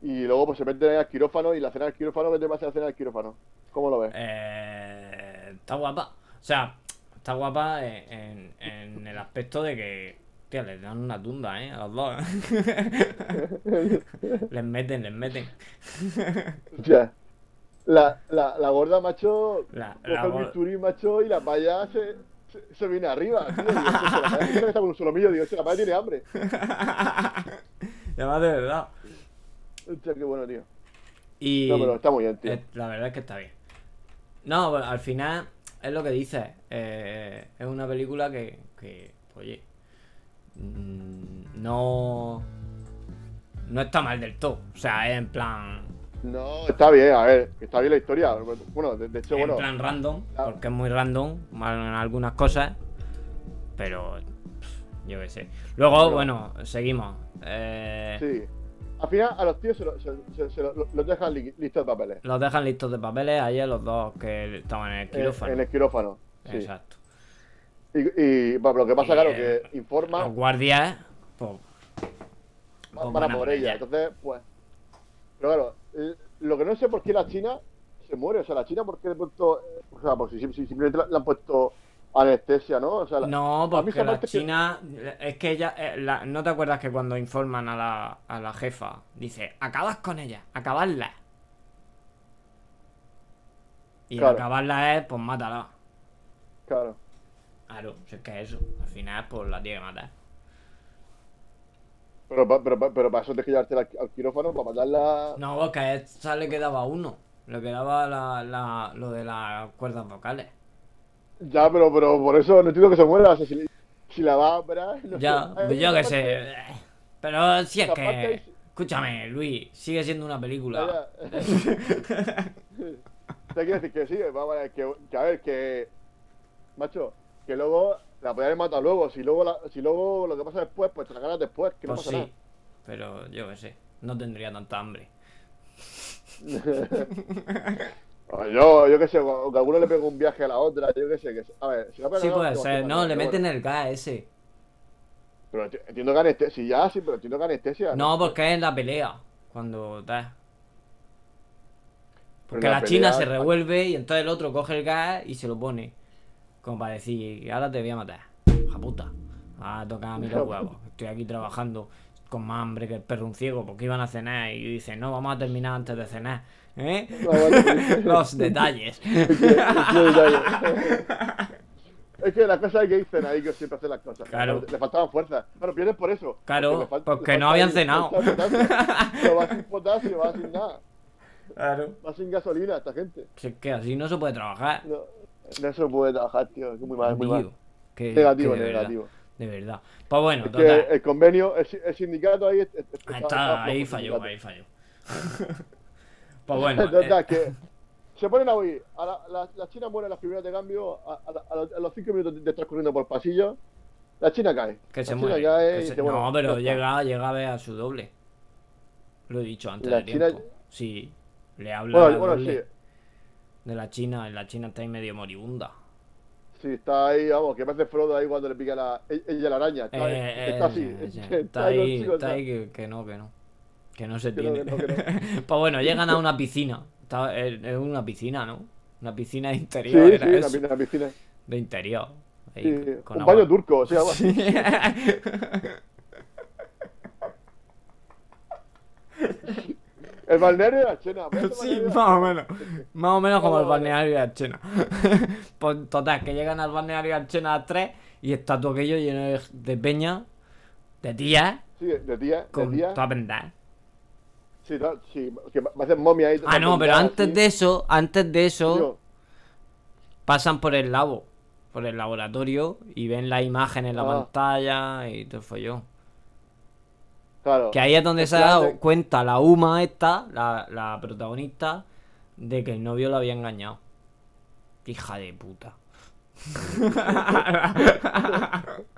Y luego pues se meten ahí al quirófano y la cena del quirófano, ¿qué te pasa la cena del quirófano? ¿Cómo lo ves? Eh, está guapa. O sea, está guapa en, en- en el aspecto de que, tío, les dan una tunda, ¿eh? A los dos. ¿eh? les meten, les meten. Sea, la, la, la gorda, macho, La- la el gor- bisturí, macho, y la paya se, se, se viene arriba, tío. Digo, "Hostia, la que estar con un solomillo, digo, "Hostia, la paya tiene hambre. Además, de verdad. Hostia, qué bueno, tío. Y No, pero está muy bien, tío. eh, la verdad es que está bien. No, bueno, al final es lo que dices. eh, es una película que, que oye, mm, no, no está mal del todo. O sea, es en plan, No, está bien, a ver, está bien la historia. Bueno, de, de hecho, en bueno, plan random, porque es muy random mal- en algunas cosas, pero pff, yo qué sé. Luego, Pero- bueno, seguimos. Eh, sí. Al final, a los tíos se, lo- se, se- se lo- los dejan li- listos de papeles. Los dejan listos de papeles ayer los dos que estaban en el eh, quirófano. En el quirófano. Sí. Exacto. Y, y bueno, lo que pasa, Y, claro, eh, que informa, Los guardias, pues, van, pues van a por ella. Entonces, pues. Pero claro, lo que no sé por qué la China se muere. O sea, la China, ¿por qué de pronto. eh, O sea, pues si, si- si simplemente le han puesto anestesia, ¿no? O sea, No, porque la que- China. Es que ella. eh, la- ¿No te acuerdas que cuando informan a la, a la jefa dice: acabas con ella, acabarla? Y Claro. acabarla es, pues mátala. Claro. Claro, si es que es eso. Al final, pues la tiene que matar. Pero, pero, pa- pero para eso tienes que llevarte al, al quirófano, para matarla. No, porque a esta le quedaba uno. Le quedaba la, la, lo de las cuerdas vocales. Ya, pero, pero por eso no entiendo que se muera. O sea, si, si la va a operar. no Ya, sé. yo qué sé. Pero si es que. es- Escúchame, Luis, sigue siendo una película. Te quiero decir que sí, vamos a ver, que, que a ver, que. Macho, que luego la podían haber matado luego. Si luego, la- si luego lo que pasa después, pues te la ganas después, que no Pues pasa sí, pero yo qué sé. No tendría tanta hambre. yo, yo qué sé, que alguno le pega un viaje a la otra, yo qué sé. Que, a ver, si pega Sí, no, puede ser. No, le meten el gas ese. Pero enti- entiendo que anestesia. Sí, ya, sí, pero entiendo que anestesia. No, porque es en la pelea. Cuando da. Porque la, china se revuelve y entonces el otro coge el gas y se lo pone. Como para decir, ahora te voy a matar. Hija puta. Ah, toca a mí los huevos. Estoy aquí trabajando con más hambre que el perro un ciego porque iban a cenar y dicen, no, vamos a terminar antes de cenar. ¿Eh? Los detalles. Es que las cosas que dicen ahí que siempre hacen las cosas. Claro. Le faltaban fuerzas. Claro, pierden por eso. Claro, Porque falta- no habían cenado. Pero va sin potasio, va sin nada. Claro. Va sin gasolina esta gente. Si es que así no se puede trabajar. No, no se puede trabajar, tío. Es muy mal, muy mal. Que- Negativo, que de verdad, negativo. de verdad. Pues bueno, Es que el convenio, el, si- el sindicato ahí. es- está, ahí falló, ahí falló. pues bueno, Total, eh, que se ponen a oír. A la, la, la China muere en las primeras de cambio. A, a la- a los- a los cinco minutos de, de estar corriendo por pasillo. La China cae. que la se China muere. cae que se- bueno, no, pero llega, llega a ver a su doble. Lo he dicho antes La de China- tiempo. Sí, le habla Bueno, sí. De la China. La China está ahí medio moribunda. Sí, está ahí, vamos, que parece Frodo ahí cuando le pica la, ella la araña. Está, Eh, está eh, así. eh, sí, está está ahí, está ahí que, que no, que no. Que no se Que no, tiene. que no, pues bueno, llegan a una piscina. Está- Es una piscina, ¿no? Una piscina de interior. sí, era una, eso. pi- una piscina. De interior. Ahí, Sí, con un agua. baño turco, o sea. Sí. El balneario de la Chena. Sí, de la más o Chena. menos. Más o menos como el vale. balneario de Archena. pues total, que llegan al balneario de Archena a 3 y está todo aquello lleno de, de peña, de tías, Sí, de de con día. toda pendada. Sí, no, sí, que va a hacer momia ahí. Ah, no, pero antes de eso, antes de eso, Tío, pasan por el labo, por el laboratorio y ven la imagen en la Ah. pantalla y todo el follón. Claro. Que ahí es donde se ha dado de- cuenta la Uma esta, la, la protagonista, de que el novio la había engañado. Hija de puta.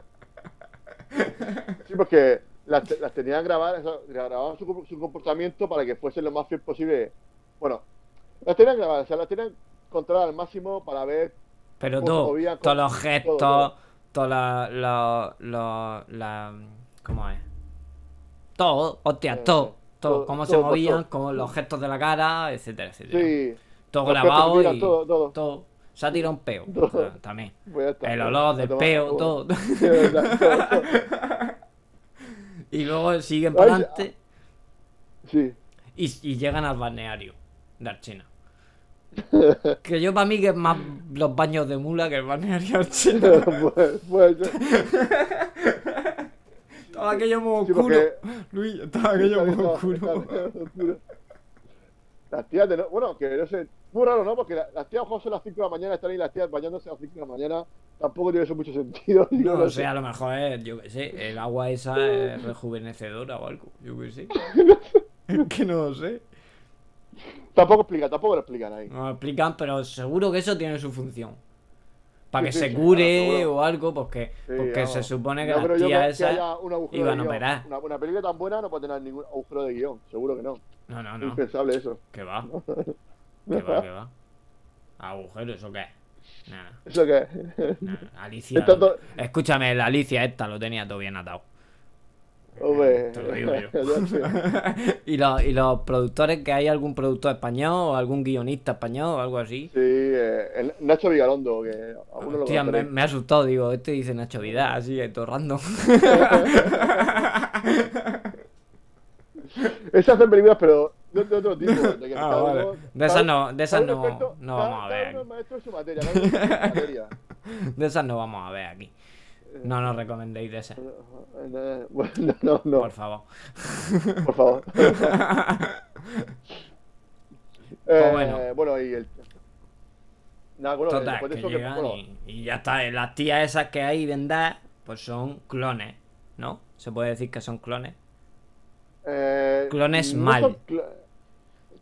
Sí, porque las, las tenían grabadas, grababan su, su comportamiento para que fuese lo más fiel posible. Bueno, las tenían grabadas, o sea, las tenían controladas al máximo para ver. Pero movían, todos los gestos, todo, toda la, la, la, la- ¿Cómo es? Todo, hostia, Eh, todo. Todo, cómo se movían, como los gestos de la cara, etcétera, etcétera. Sí, todo grabado y todo, todo. Se ha tirado un peo. También. El olor del peo, todo. y luego siguen para adelante Sí. y, llegan al balneario de Archena. Que yo para mí que es más los baños de mula que el balneario de Archena. pues, pues, Estaba aquello muy Sí, oscuro. porque- Luis, estaba aquello muy oscuro. Las tías de no, bueno, que no sé, muy raro, ¿no? Porque la- las tías ojo, son las 5 de la mañana, están ahí las tías bañándose a las 5 de la mañana, tampoco tiene eso mucho sentido. No, sé. o sea, a lo mejor es, yo qué sé, el agua esa es rejuvenecedora o algo, yo qué sé. Es que no lo sé. Tampoco explica, tampoco lo explican ahí. No lo explican, pero seguro que eso tiene su función. Para que Sí, se cure claro, o algo, porque, Sí, porque se supone que No las tías que esas iban a operar. Una, una película tan buena no puede tener ningún agujero de guion, seguro que no. No, no, Es no. impensable eso. Que va. Que va, que va. Agujero, ¿eso qué? Nada, ¿Eso qué? nada. Alicia. Todo- Escúchame, la Alicia esta lo tenía todo bien atado. Hombre. Te lo digo yo. Ya sé. ¿Y, los, y los productores, que hay algún productor español o algún guionista español o algo así? Sí, eh, el Nacho Vigalondo, que alguno lo Hostia, me, me ha asustado, digo, este dice Nacho Vidal, así, todo random. Esas hacen películas, pero de, de otro tipo. De, que Ah, vale. uno- De esas no- de esas no- experto- no cada- vamos a ver aquí. materia, cada uno es maestro en su materia. De esas no vamos a ver aquí. No nos recomendéis de ese, Bueno, no, no, por favor. por favor. Pues Eh, bueno. bueno. y el. Nada, bueno, Total, después de que llegan Bueno, y, y ya está. eh, Las tías esas que hay vendadas, pues son clones, ¿no? Se puede decir que son clones. eh, Clones no mal.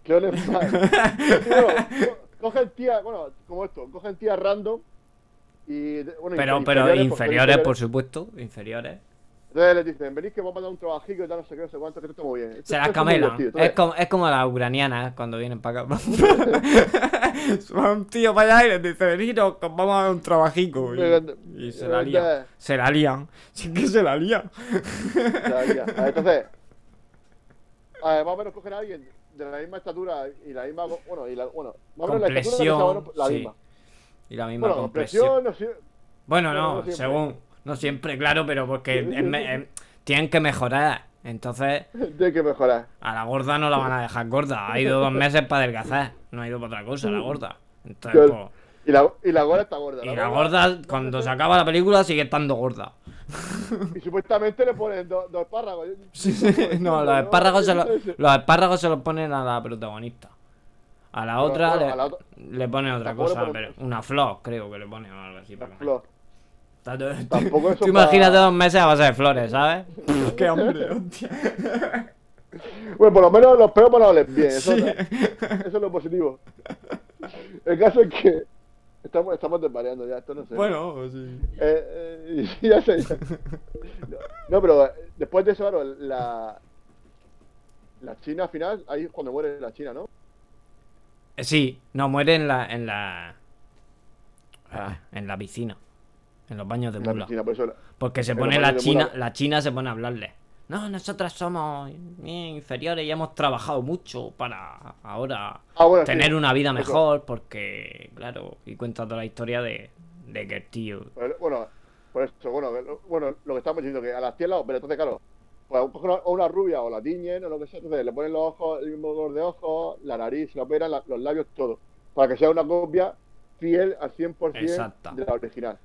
Clones mal. Bueno, co- cogen tía, bueno, como esto, cogen tía random y. Bueno, Pero, infer- pero inferiores, por supuesto, inferiores. Entonces les dicen, venís que vamos a dar un trabajito y tal, no sé qué, no sé cuánto, que esto está muy bien. Esto- Se las es camelan. Es como, es como las ucranianas cuando vienen para acá. Va un tío para allá y les dice, os vamos a dar un trabajico. Y, y se la lían. Se la lían. Sí que se la lían. Ya, ya. A ver, Entonces, a ver, más o menos cogen a alguien de la misma estatura y la misma. Bueno, y la, bueno más o menos la estatura la sí. Y la misma Bueno, compresión. no. Bueno, no, según. No siempre, claro, pero porque en me- en- tienen que mejorar. Entonces, Tiene que mejorar. a la gorda no la van a dejar gorda. Ha ido dos meses para adelgazar. No ha ido para otra cosa, la gorda. Entonces, pues, Y la, y la gorda está gorda. y la gorda, cuando se acaba la película, sigue estando gorda. Y supuestamente le ponen dos, dos espárragos. No, los espárragos, se lo- los espárragos se los ponen a la protagonista. A la otra, bueno, le, a la otra- le pone otra cosa, pero una flor, creo que le pone o algo así. Para flor. Tampoco eso Tú imagínate para- dos meses a base de flores, ¿sabes? Qué hambre, hostia. Bueno, por lo menos los peos van a oler bien. Eso, Sí. eso es lo positivo. El caso es que. Estamos, estamos desvariando ya, esto no sé. Bueno, sí. Eh, eh, ya sé. ya. No, pero eh, después de eso, claro, la. La China al final, ahí es cuando muere la China, ¿no? Eh, Sí, no, muere en la. en la. ah, en la piscina. En los baños de La mula. Por. Porque se en pone la china, la china se pone a hablarle. No, nosotras somos inferiores y hemos trabajado mucho para ahora Ah, sí. tener una vida Eso. mejor porque, claro, y cuenta toda la historia de, de que el tío... Bueno, por eso, bueno, bueno, lo que estamos diciendo, que a las la- pero entonces, claro, pues o una rubia o la tiñen o lo que sea, entonces le ponen los ojos, el mismo color de ojos, la nariz, la operan, la- los labios, todo, para que sea una copia fiel al 100% Exacta. de la original.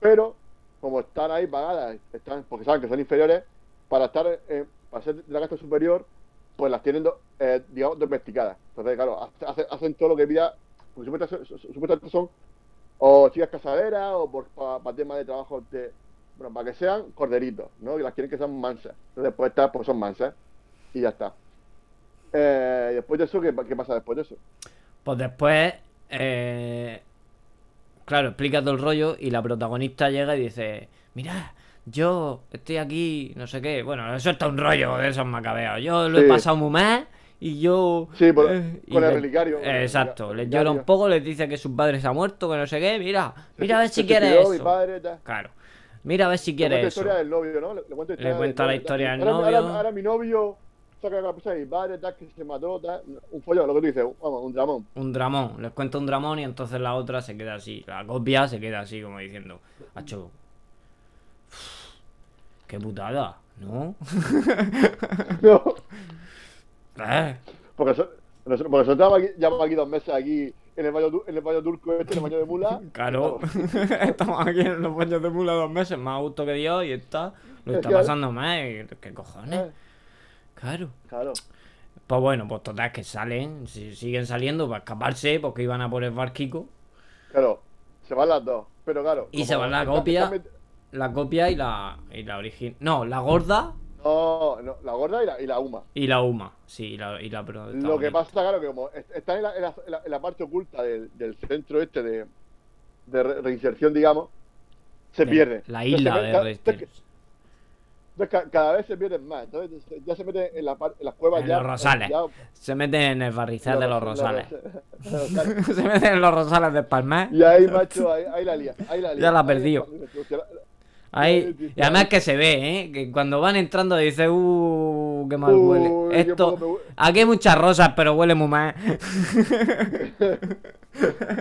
Pero, como están ahí pagadas, están, porque saben que son inferiores, para estar, eh, para ser de la casta superior, pues las tienen, do- eh, digamos, domesticadas. Entonces, claro, hace- hace- hacen todo lo que pida, porque supuestamente son- o chicas casaderas o por para temas de trabajo de bueno para que sean corderitos no que las quieren que sean mansas. Entonces después estas pues son mansas. Y ya está. Eh, y después de eso ¿qué, qué pasa después de eso Pues después, eh, claro, explica todo el rollo y la protagonista llega y dice, mira, yo estoy aquí, no sé qué, bueno, eso está un rollo de esos macabeos, yo lo he pasado muy mal y yo... Sí, por- y con el le- relicario, exacto, les llora un poco, les dice que su padre se ha muerto, que no sé qué, mira, mira a ver si quieres. Claro, mira a ver si Le cuenta la historia del novio no le, le cuenta, Le cuenta la historia del ahora, ahora- novio. ahora mi novio saca la cosa de mi padre tal que se mató tal. Un follón lo que tú dices vamos un dramón. Un dramón, les cuenta un dramón y entonces la otra se queda así, la copia se queda así como diciendo, hacho, qué putada, ¿no? no. Eh, porque, so- porque nosotros llevamos aquí, llevamos aquí dos meses aquí en el baño en el baño turco este en el baño de mula Claro, estamos aquí en los baños de mula dos meses, más gusto que Dios y está, lo Es está pasando mal, ¿qué cojones? Eh, Claro. claro Pues bueno, pues total que salen, si- siguen saliendo para escaparse porque iban a por el barquico, Claro, se van las dos. Pero claro. Y se van la copia. la copia y la, y la original. No, la gorda No, no, la gorda y la, y la Uma. y la Uma, sí, y la, y la Lo que pasa, claro, que como est- están en la, en la- en parte oculta del, del centro este de, de re- reinserción, digamos, se de pierde. La isla de Reinserción. entonces, ca- cada vez se pierden más. Entonces ya se meten en, la, en las cuevas En ya. los rosales. ya- Se meten en el barrizal de los rosales. Se meten en los rosales de Palmar. Y ahí, macho, ahí, ahí la lía. Ahí la lía. Ya la ha Ahí- y además que se ve, ¿eh? Que cuando van entrando dice, uh, qué mal huele. Esto, aquí hay muchas rosas, pero huele muy mal.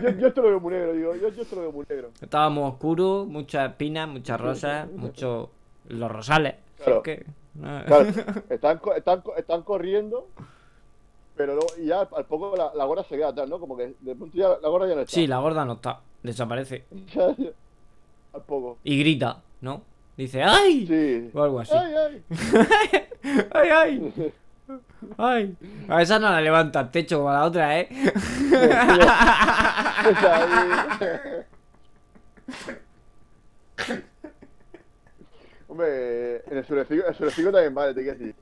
Yo, yo esto lo veo muy negro, digo. Yo, yo esto lo veo muy negro. Estaba muy oscuro, muchas espinas, muchas rosas, muchos... Los rosales. Claro. que. Claro, están, están, están corriendo, pero luego, y ya al poco la, la gorda se queda atrás, ¿no? Como que de pronto ya la gorda ya no está. Sí, la gorda no está, desaparece. Al poco. Y grita, ¿no? Dice, ¡ay! Sí. O algo así. Ay, ay. ¡Ay, ay! ¡Ay! A esa no la levanta al techo como a la otra, ¿eh? Hombre, en el surecico, el surecico también vale, te quiero decir.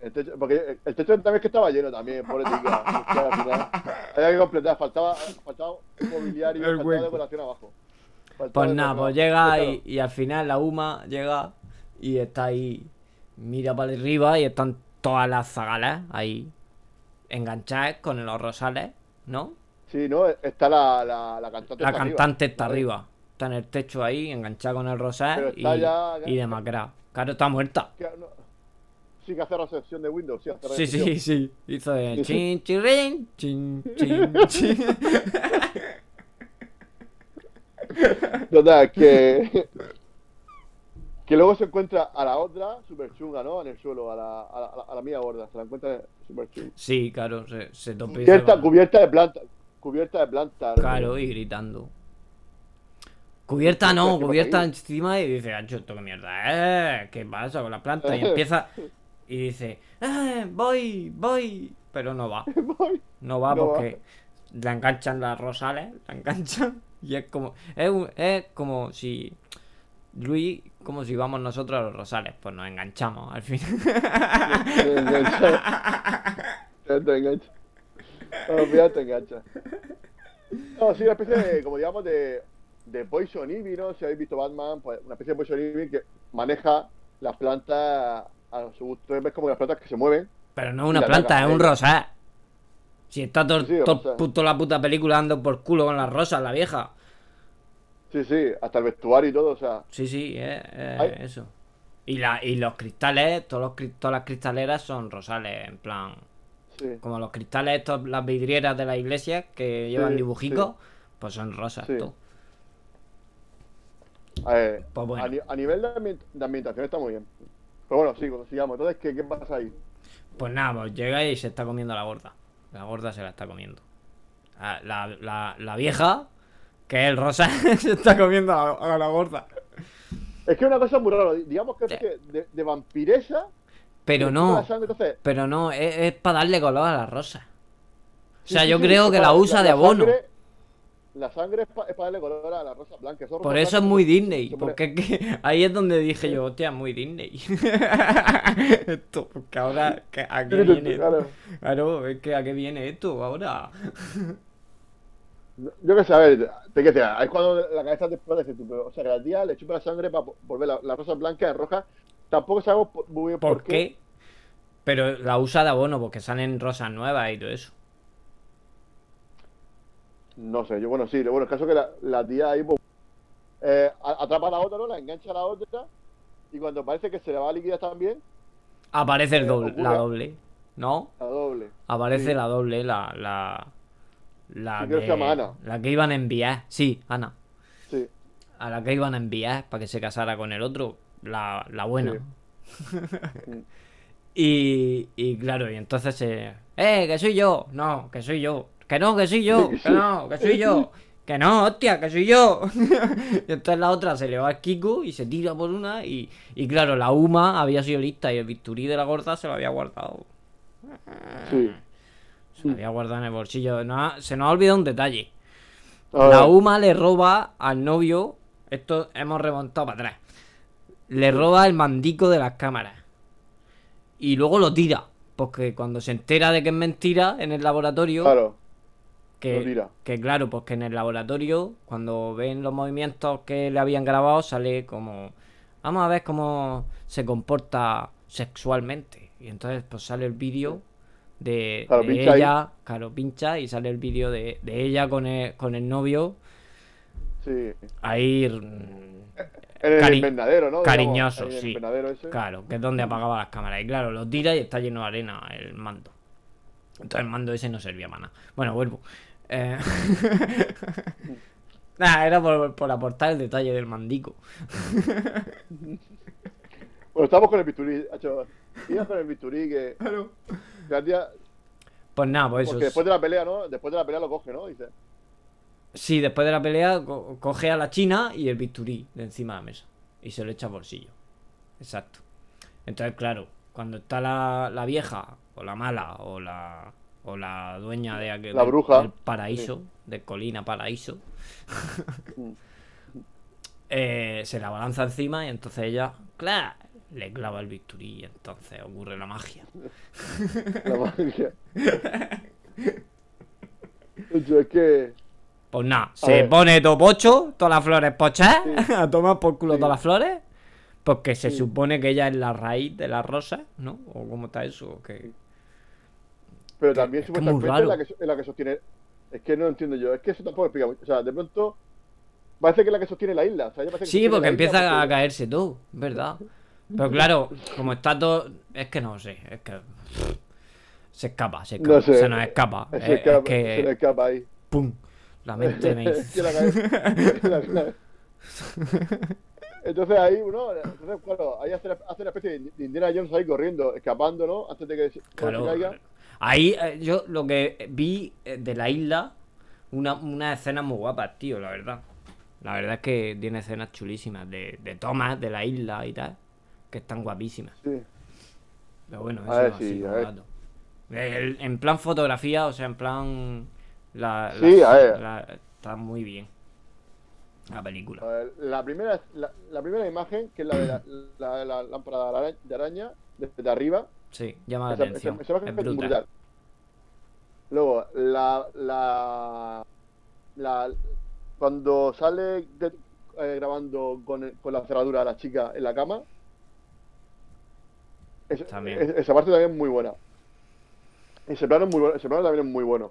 El techo, porque el techo también es que estaba lleno también, pobre final Había que completar, faltaba, faltaba mobiliario, faltaba decoración abajo. Faltaba Pues nada, pues llega y, y al final la UMA llega y está ahí, mira para arriba y están todas las zagalas ahí enganchadas con los rosales, ¿no? Sí, ¿no? Está la, la, la cantante. La está arriba. cantante está arriba, está en el techo ahí, enganchada con el rosal y, ya- y demacrada. Claro, está muerta. Que no- Sí, que hace recepción de Windows, sí, hace Sí, sí, sí. Hizo de chin, chirrin, chin, chin, chin. Total, que. Que luego se encuentra a la otra super chunga, ¿no? En el suelo, a la, a la, a mía gorda. Se la encuentra super chunga. Sí, claro, se, se topiza Cubierta, cubierta de planta. Cubierta de planta. Claro, y gritando. Cubierta ¿Qué- no, cubierta encima y dice, "Acho, esto qué mierda, eh, ¿qué pasa con la planta? Y empieza y dice, eh, voy, voy, pero no va, no va No va. porque la enganchan las rosales, la enganchan y es como, es, un- es como si, Luis, como si vamos nosotros a los rosales, pues nos enganchamos al final. Te engancha. Te te engancha. Al final te engancha. No, sí, una especie de, como digamos, de, de Poison Ivy, ¿no? Si habéis visto Batman, pues una especie de Poison Ivy que maneja las plantas a su gusto. Ves como las plantas que se mueven. Pero no es una La planta, es un rosal. Si está todo, Sí, o todo sea. puto la puta película dando por culo con las rosas, la vieja. Sí, sí, hasta el vestuario y todo, o sea. Sí, sí, es Ay. eso. Y, la, y los cristales, todos los, todas las cristaleras son rosales, en plan. Sí. Como los cristales, estos, las vidrieras de la iglesia que llevan Sí, dibujicos, pues son rosas. A, ver, Pues bueno. a, ni- a nivel de, ambient- de ambientación está muy bien. Pero bueno, sigo, sigamos. Entonces, ¿qué, qué pasa ahí? Pues nada, pues llega y se está comiendo la gorda. La gorda se la está comiendo. Ah, La, la, la vieja, que es el rosa, se está comiendo a la, gorda. Es que es una cosa muy rara. Digamos que es que de, de vampiresa. Pero no. sangre, entonces, Pero no, es, para darle color a la rosa. O sea, sí, yo sí, creo que la usa de abono. Sangre, la sangre es para darle color a la rosa blanca. Eso Por eso es muy Disney. Porque que ahí es donde dije yo, hostia, muy Disney. esto, porque ahora, ¿qué- ¿a qué viene? claro. Claro, es que ¿a qué viene esto ahora? Yo qué sé, a ver, te que decir, es cuando la cabeza te explota. tú, pero, O sea, que la tía le chupa la sangre para volver la, la rosa blanca en roja. Tampoco sabemos por- muy bien ¿Por qué? Pero la usa de abono porque salen rosas nuevas y todo eso. No sé, yo bueno, sí, bueno, el caso es que la, la tía ahí pues, eh, atrapa a la otra, ¿no? La engancha a la otra y cuando parece que se le va a liquidar también, Aparece el Eh, doble, la doble, ¿no? la doble. Aparece Sí. la doble, la. La, la, Sí, que llama Ana. la que iban a enviar. Sí, Ana. Sí, A la que iban a enviar para que se casara con el otro. La, la buena. Y, y claro, y entonces se. ¡Eh, que soy yo! No, que soy yo. Que no, que soy yo. Que no, que soy yo. Que no, hostia, que soy yo. y entonces la otra se le va al Kiko y se tira por una. Y, y claro, la Uma había sido lista y el bisturí de la gorda se lo había guardado. sí. Se lo había guardado en el bolsillo. No, se nos ha olvidado un detalle. La Uma le roba al novio. Esto hemos remontado para atrás. Le roba el mandico de las cámaras. Y luego lo tira. Porque cuando se entera de que es mentira en el laboratorio. Claro, que, claro, pues que en el laboratorio, cuando ven los movimientos que le habían grabado, sale como. Vamos a ver cómo se comporta sexualmente. Y entonces, pues sale el vídeo de, Claro, de pincha ahí. ella. Claro, pincha y sale el vídeo de, de ella con el, con el novio. sí. Ahí. En el Cari- invernadero, ¿no? Digamos, cariñoso, sí. invernadero ese. Claro, que es donde apagaba las cámaras. Y claro, lo tira y está lleno de arena el mando. Entonces el mando ese no servía para nada. Bueno, vuelvo. Eh... Nah, era por, por aportar el detalle del mandico. Bueno, estamos con el bisturí, hecho, ibas con el bisturí que, que la tía, Pues nada, pues eso. después de la pelea, ¿no? Después de la pelea lo coge, ¿no? Dice, Sí, después de la pelea co- coge a la china y el bisturí de encima de la mesa. y se lo echa a bolsillo. Exacto. Entonces, claro, cuando está la, la vieja, o la mala, o la, o la dueña de aquel, La bruja. del paraíso, de Colina Paraíso, Mm. eh, se la balanza encima y entonces ella, claro, le clava el bisturí y entonces ocurre la magia. La magia. Eso es que. Pues nada, A se ver. pone todo pocho, todas las flores pochas, Sí. a tomar por culo Sí. todas las flores, porque se supone que ella es la raíz de las rosas, ¿no? ¿O cómo está eso? ¿O qué? Pero también es supuestamente raro. es la, que, la que sostiene. Es que no entiendo yo. Es que eso tampoco explica mucho. O sea, de pronto. Parece que es la que sostiene la isla. O sea, ella parece que Sí, porque isla empieza a porque- caerse todo, ¿verdad? Pero claro, como está todo. Es que no sé, es que. Se escapa, se escapa, No sé. se nos escapa. Se, Es, que. se le escapa ahí. ¡Pum! La mente me cae. Entonces ahí uno, entonces claro, ahí hace, hace una especie de Indiana Jones ahí corriendo, escapando, ¿no? Antes de que se, Claro, se caiga. Ahí eh, yo lo que vi eh, de la isla, una, una escena muy guapas, tío, la verdad. La verdad es que tiene escenas chulísimas de, de tomas de la isla y tal, que están guapísimas. Sí. Pero bueno, ver, eso así sí, a ver. dato. El- en plan fotografía, o sea, en plan. La, Sí, la- a ver. la- está muy bien. La película. A ver, la primera, la, la primera imagen, que es la de la, lámpara de araña, desde arriba, Sí, llama la esa, atención. esa- esa imagen es es brutal. brutal. Luego, la, la, la cuando sale de- eh, grabando con, con la cerradura a la chica en la cama, es- También. es- esa parte también es muy buena. Ese plano, es muy bueno, ese plano también es muy bueno.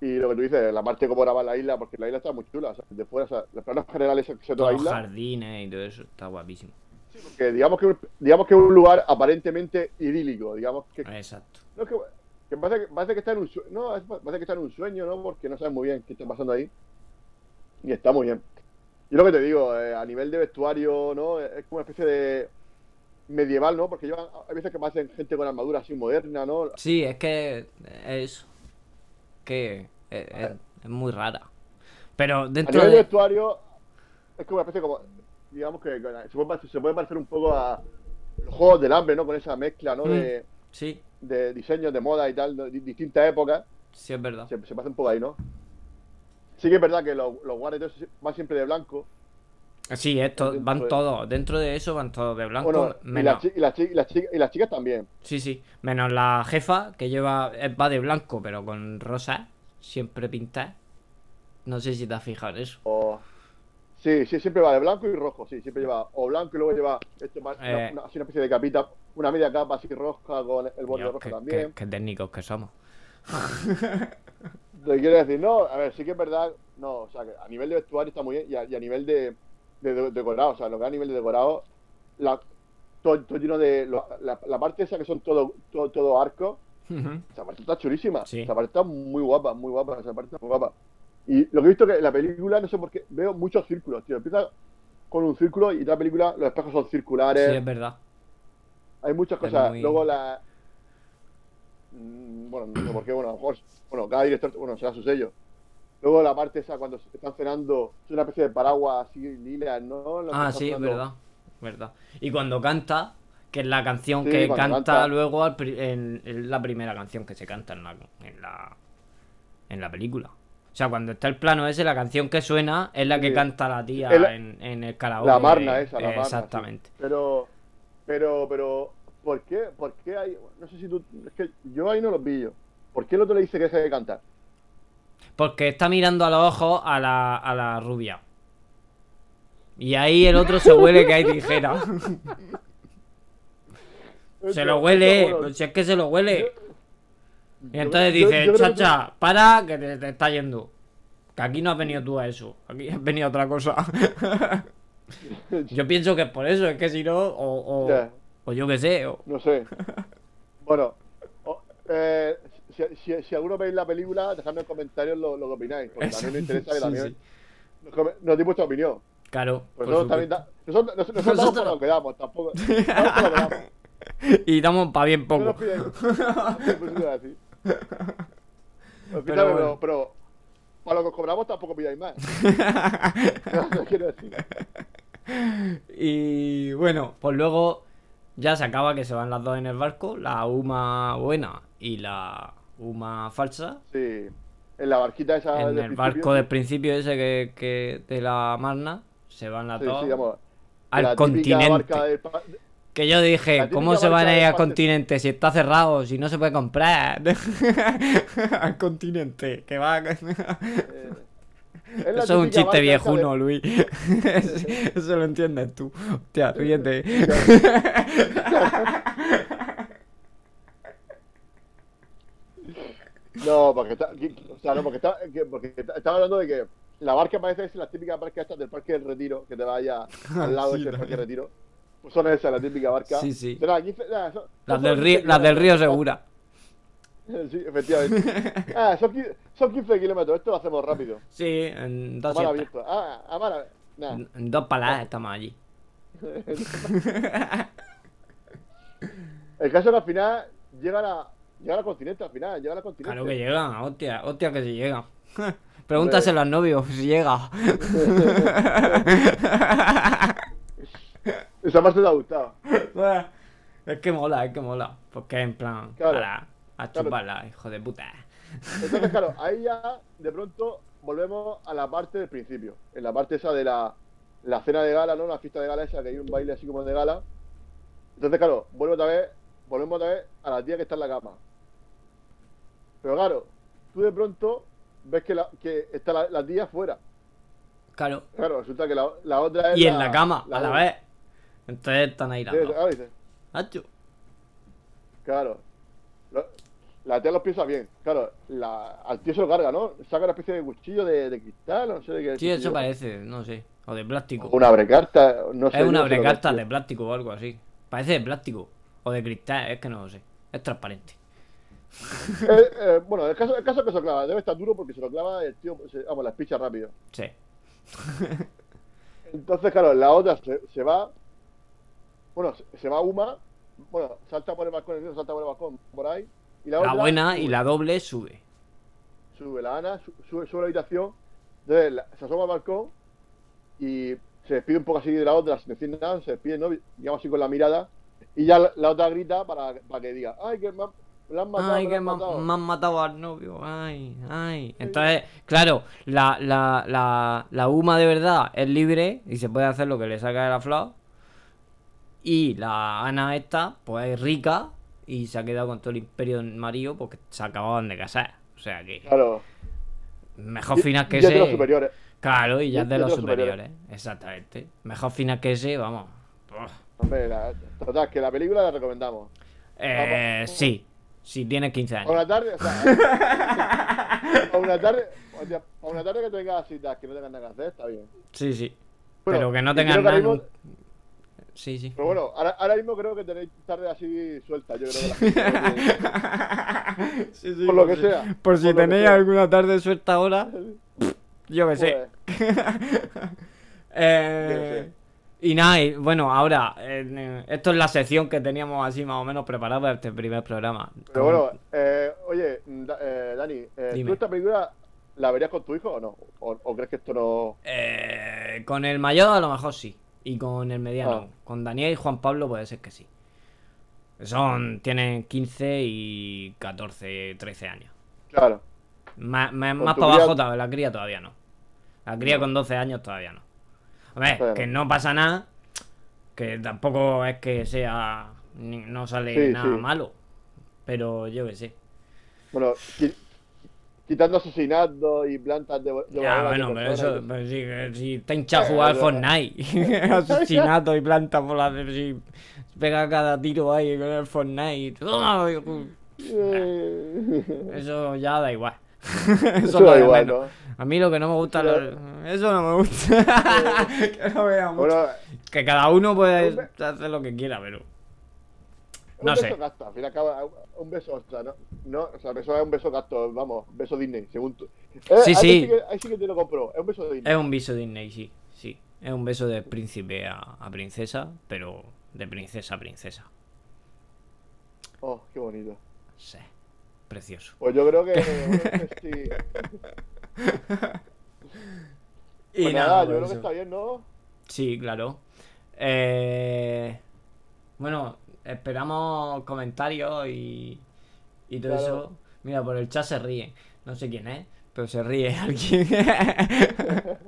Y lo que tú dices, la parte como graba la isla, porque la isla está muy chula. O sea, de fuera, o sea, los planos generales que se toda los jardines y todo eso está guapísimo. Digamos que, digamos que es un lugar aparentemente idílico, digamos que Exacto. no, que, que parece, parece que está en un sueño, no, parece que está en un sueño, ¿no? Porque no sabes muy bien qué está pasando ahí. Y está muy bien. Y lo que te digo, eh, a nivel de vestuario, ¿no? Es como una especie de medieval, ¿no? Porque llevan, hay veces que parecen gente con armadura así moderna, ¿no? Sí, es que es eso. Que es, es- es muy rara. Pero A dentro nivel de de. vestuario, es como una especie como, digamos que se puede, parecer- se puede parecer un poco a los Juegos del Hambre, ¿no? Con esa mezcla, ¿no? Mm. De, Sí, de diseños, de moda y tal, de di- distintas épocas. sí es verdad. se, se pasa un poco ahí, ¿no? Sí que es verdad que los, los guardias van siempre de blanco. Sí, esto, van de- todos. Dentro de eso van todos de blanco. Bueno, y, menos, las, y, chi- chi- chicas también. Sí, sí. Menos la jefa que lleva. eh, Va de blanco, pero con rosa. Siempre pintada. No sé si te has fijado en eso. O... Sí, sí, siempre va de blanco y rojo, sí, siempre lleva o blanco y luego lleva esto, más- Eh. una- así una especie de capita, una media capa así roja con el borde rojo también. qué- técnicos que somos. Te quiero decir, no, a ver, sí que es verdad, no, o sea, que a nivel de vestuario está muy bien y a, y a nivel de, de, de- decorado, o sea, lo que a nivel de decorado, la, todo, todo lleno de, lo- la, la parte esa que son todo, todo, todo arcos, Ujú. Esa parte está chulísima. Sí. Esa parte está muy guapa, muy guapa. Esa parte está muy guapa. Y lo que he visto que en la película, no sé por qué, veo muchos círculos, tío. Empieza con un círculo y la película, los espejos son Sí, circulares. es verdad. Hay muchas cosas. muy- Luego la. Mm, Bueno, no sé por qué, bueno, a lo mejor. Bueno, cada director, bueno, será su sello. Luego la parte esa cuando están cenando, es una especie de paraguas así lilas, ¿no? Lo Ah, sí, es verdad. verdad. Y cuando canta, que es la canción Sí, que canta, canta. luego en, es la primera canción que se canta en la, en la en la película. O sea, cuando está el plano ese, la canción que suena es la que Sí. canta la tía en, en el karaoke. La marna esa, la marna. sí. Exactamente. Pero, pero, pero, ¿por qué? ¿Por qué hay.? No sé si tú. Es que yo ahí no los vi yo. ¿Por qué el otro le dice que deje de cantar? Porque está mirando a los ojos a la, a la rubia. Y ahí el otro se huele que hay tijera. se lo huele, pues si es que se lo huele. Y entonces yo- dice, yo creo que- chacha, para que te, te está yendo. Que aquí no has venido tú a eso. Aquí has venido a otra cosa. yo pienso que es por eso, es que si no, o, o, yo qué sé. o- No sé. Bueno, eh, si, si, si alguno veis la película, dejadme en comentarios lo, lo que opináis. Porque también nos interesa que también sí. nos, nos deis vuestra opinión. Claro. Pues nosotros también da- nosotros, nosotros, nosotros damos por Nosotros- lo que damos, tampoco. damos por lo que damos. Y damos para bien No poco. nos piden. Decir. Escúchame, Pero pero, bueno. pero, para lo que os cobramos tampoco pidáis más. Quiero decir. y bueno, pues luego ya se acaba que se van las dos en el barco, la Uma buena y la Uma falsa. Sí. En la barquita esa. En del el principio, barco del principio ese que, que de la Marna se van las Sí, dos sí, vamos, al la continente. barca Que yo dije, ¿cómo se van a ir al continente si está cerrado, si no se puede comprar? al continente, que va... eh, es Eso es un chiste viejuno, de- Luis. Eso lo entiendes tú. Hostia, ríete. No, porque está, o sea, no, porque, está, que- porque está- estaba hablando de que la barca parece es la típica barca esta del Parque del Retiro, que te vaya al lado Sí, de ese Parque del Retiro. Pues son esas, la típica barca. Sí, sí. Será 15 nada, son- Las del, 15 río, las del río. Segura. Sí, efectivamente. Ah, son, qui- son 15 kilómetros, esto lo hacemos rápido. Sí, en dos. Ah, a mar abierto. Nah. En- En dos paladas estamos allí. El caso es que al final llega la, llega al continente, al final, llega al continente. Claro que llegan, hostia, hostia que si llegan. Pregúntaselo al novio si llega. Esa parte te ha gustado. es que mola, es que mola. Porque en plan, Claro. a Claro. chuparla, hijo de puta. Entonces, claro, ahí ya de pronto volvemos a la parte del principio. En la parte esa de la, la cena de gala, ¿no? La fiesta de gala esa, que hay un baile así como de gala. Entonces, claro, vuelvo otra vez, volvemos otra vez a la tía que está en la cama. Pero claro, tú de pronto ves que, la, que está la, la tía fuera. Claro. Claro, resulta que la, la otra es Y en la cama, a la vez. Entonces están ahí las Sí, dos. claro. Lo- la tía los piensa bien. Claro, la, al tío se lo carga, ¿no? Saca una especie de cuchillo de, de cristal, no sé de qué. Sí, eso parece, no sé. O de plástico. Una abrecarta, no sé. Es una lo brecarta de plástico o algo así. Parece de plástico. O de cristal, es que no lo sé. Es transparente. Eh, eh, bueno, el caso, el caso es que se lo clava. Debe estar duro porque se lo clava el tío, se, vamos, la espicha rápido. Sí. Entonces, claro, la otra se, se va. Bueno, se, va Uma. Bueno, salta por el balcón, el salta por el balcón, por ahí. Y la, La otra buena y la doble sube. sube la Ana, su- sube, sube la habitación, entonces la- se asoma al balcón y se despide un poco así de la otra, sin decir nada, se despide, ¿no? digamos así con la mirada, y ya la, la otra grita para, para que diga, ay, que me han, me la han matado, Ay, me que han me, han- matado". me han matado al novio. Ay, ay. Entonces, claro, la, la, la, la Uma de verdad es libre y se puede hacer lo que le saca de la flor. Y la Ana esta, pues es rica y se ha quedado con todo el imperio del marido porque se acababan de casar. O sea que Claro, mejor final que y es de los ese. superiores. Claro, y ya es de los los superiores. superiores. Exactamente. Mejor final que ese, vamos. Hombre, la- total, que la película la recomendamos. Eh, sí, si tienes 15 A años. una tarde, o sea, a una tarde, oye, a una tarde que tengas citas que no tengas nada que hacer, está bien. Sí, sí. Bueno, Pero que no tengas nada. mismo- Sí, sí. Pero bueno, ahora, ahora mismo creo que tenéis tarde así suelta, yo creo que la gente- Sí, sí, Por lo que si- sea, Por si por tenéis sea. alguna tarde suelta ahora, yo que sé. Pues, Eh, y nada, y bueno, ahora, eh, esto es la sección que teníamos así más o menos preparada para este primer programa. Pero bueno, eh, oye, Da- eh, Dani, eh, Dime. ¿tú esta película la verías con tu hijo o no? ¿O, o crees que esto no...? Eh, con el mayor a lo mejor sí. Y con el mediano. Ah. Con Daniel y Juan Pablo puede ser que sí. Son, tienen 15 y 14, 13 años. Claro. Más, más, para cría- abajo, todavía- la cría todavía no. La cría No. con 12 años todavía no. Hombre, Todavía que no. pasa nada. Que tampoco es que sea. No sale Sí, nada sí. malo. Pero yo que sé. Bueno, quitando asesinatos y plantas de... de Ya, de bueno, pero eso, pero si está hinchado a jugar. Fortnite, asesinato y planta por si pega cada tiro ahí con el Fortnite, ¡ah! Eso ya da igual. Eso eso da igual, menos. ¿no? A mí lo que no me gusta, Eso- lo- eso no me gusta. que no vea mucho. Bueno, Que cada uno puede hacer lo que quiera, pero. No beso sé. gasto, al fin y al cabo, un beso, o sea, no, no, o sea, eso es un beso gasto, vamos, beso Disney, según tú. Eh, Sí, ahí sí. que, ahí sí que te lo compro, es un beso Disney. Es un beso Disney, sí, sí. Es un beso de príncipe a, a princesa, pero de princesa a princesa. Oh, qué bonito. Sí. Precioso. Pues yo creo que. Y Pues nada, nada, yo pues creo que está bien, ¿no? Sí, claro. Eh, bueno, esperamos comentarios y, y todo Claro. eso. Mira, por el chat se ríe. No sé quién es, pero se ríe alguien.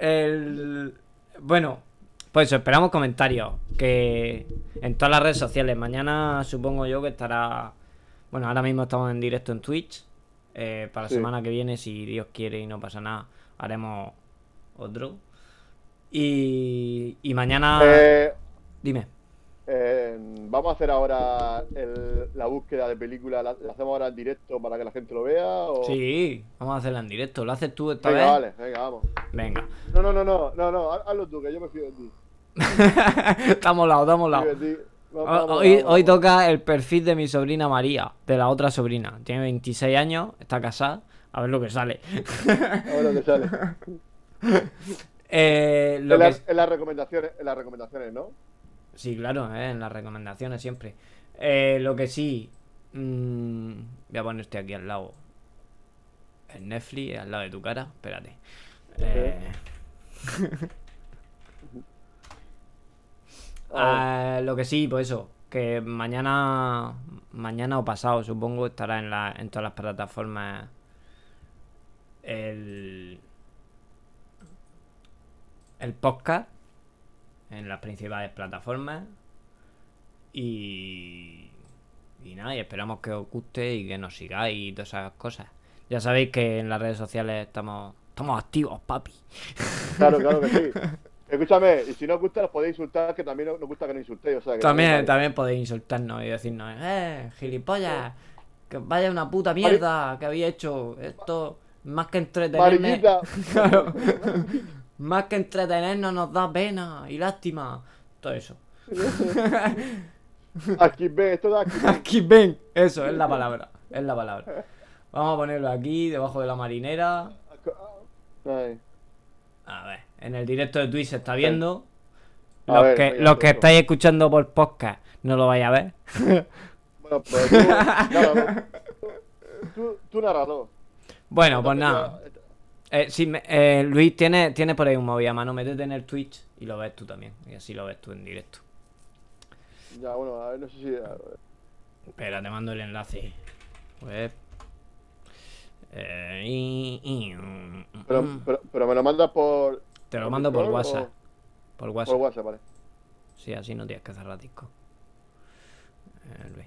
El- bueno, pues esperamos comentarios. Que en todas las redes sociales. Mañana supongo yo que estará. Bueno, ahora mismo estamos en directo en Twitch. Eh, para la Sí. semana que viene, si Dios quiere y no pasa nada, haremos otro. Y, y mañana. Eh, Dime. eh, vamos a hacer ahora el- la búsqueda de películas. ¿La, la hacemos ahora en directo para que la gente lo vea? O... Sí, vamos a hacerla en directo. ¿Lo haces tú esta Venga, vez? vale, venga, vamos. Venga. No, no, no, no, no, no, haz- hazlo tú, que yo me fío de ti. estamos lados, estamos vamos, Hoy, vamos, hoy vamos. toca el perfil de mi sobrina María, de la otra sobrina. Tiene 26 años, está casada. A ver lo que sale. A ver lo que sale. Eh, lo en, que... las, en las recomendaciones, en las recomendaciones, ¿no? Sí, claro, eh, en las recomendaciones siempre. Eh, lo que sí. mm, voy a ponerte aquí al lado. En Netflix, al lado de tu cara. Espérate. Ah, lo que sí, pues eso. Que mañana. Mañana o pasado, supongo, estará en, la, en todas las plataformas. El. El podcast en las principales plataformas. Y. Y nada, y esperamos que os guste y que nos sigáis y todas esas cosas. Ya sabéis que en las redes sociales estamos. Estamos activos, papi. Claro, claro que sí. Escúchame, y si no os gusta, los podéis insultar, que también nos gusta que nos insultéis. O sea, que También, también podéis insultarnos y decirnos, eh, gilipollas, que vaya una puta mierda que había hecho esto. Más que entretenerme. Claro. Más que entretenernos nos da pena y lástima. Todo eso. Aquí ve, esto da aquí. Aquí ven. Eso es la palabra. Es la palabra. Vamos a ponerlo aquí, debajo de la marinera. A ver, en el directo de Twitch se está viendo. Los ver, que, los que estáis escuchando por podcast no lo vais a ver. Bueno, pues tú, nada, tú, tú. Bueno, pues nada. Eh, sí, me- eh, Luis, tiene, tiene por ahí un móvil a mano. Métete en el Twitch y lo ves tú también. Y así lo ves tú en directo. Ya, bueno, a ver, no sé si. Espera, te mando el enlace. Web. Eh, y- y- mm, Pero, mm. pero, pero me lo mandas por. Te lo mando por WhatsApp. o- Por Por WhatsApp. WhatsApp, vale. Sí, así no tienes que cerrar disco. Eh, Luis.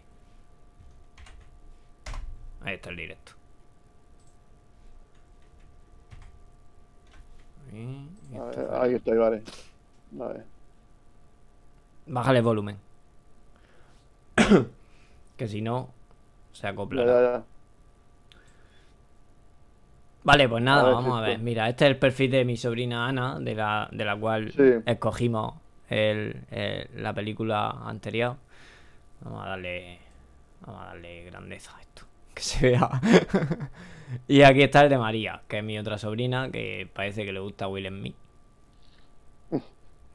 Ahí está el directo. Ahí, A ver, estoy, vale. Vale. Bájale el volumen. que si no, se Ya, acoplará. ya, ya. Vale, pues nada, A ver, vamos a ver. Mira, este es el perfil de mi sobrina Ana, de la, de la cual Sí. escogimos el, el- la película anterior. Vamos a darle. Vamos a darle grandeza a esto. Que se vea. y aquí está el de María, que es mi otra sobrina, que parece que le gusta Will Smith.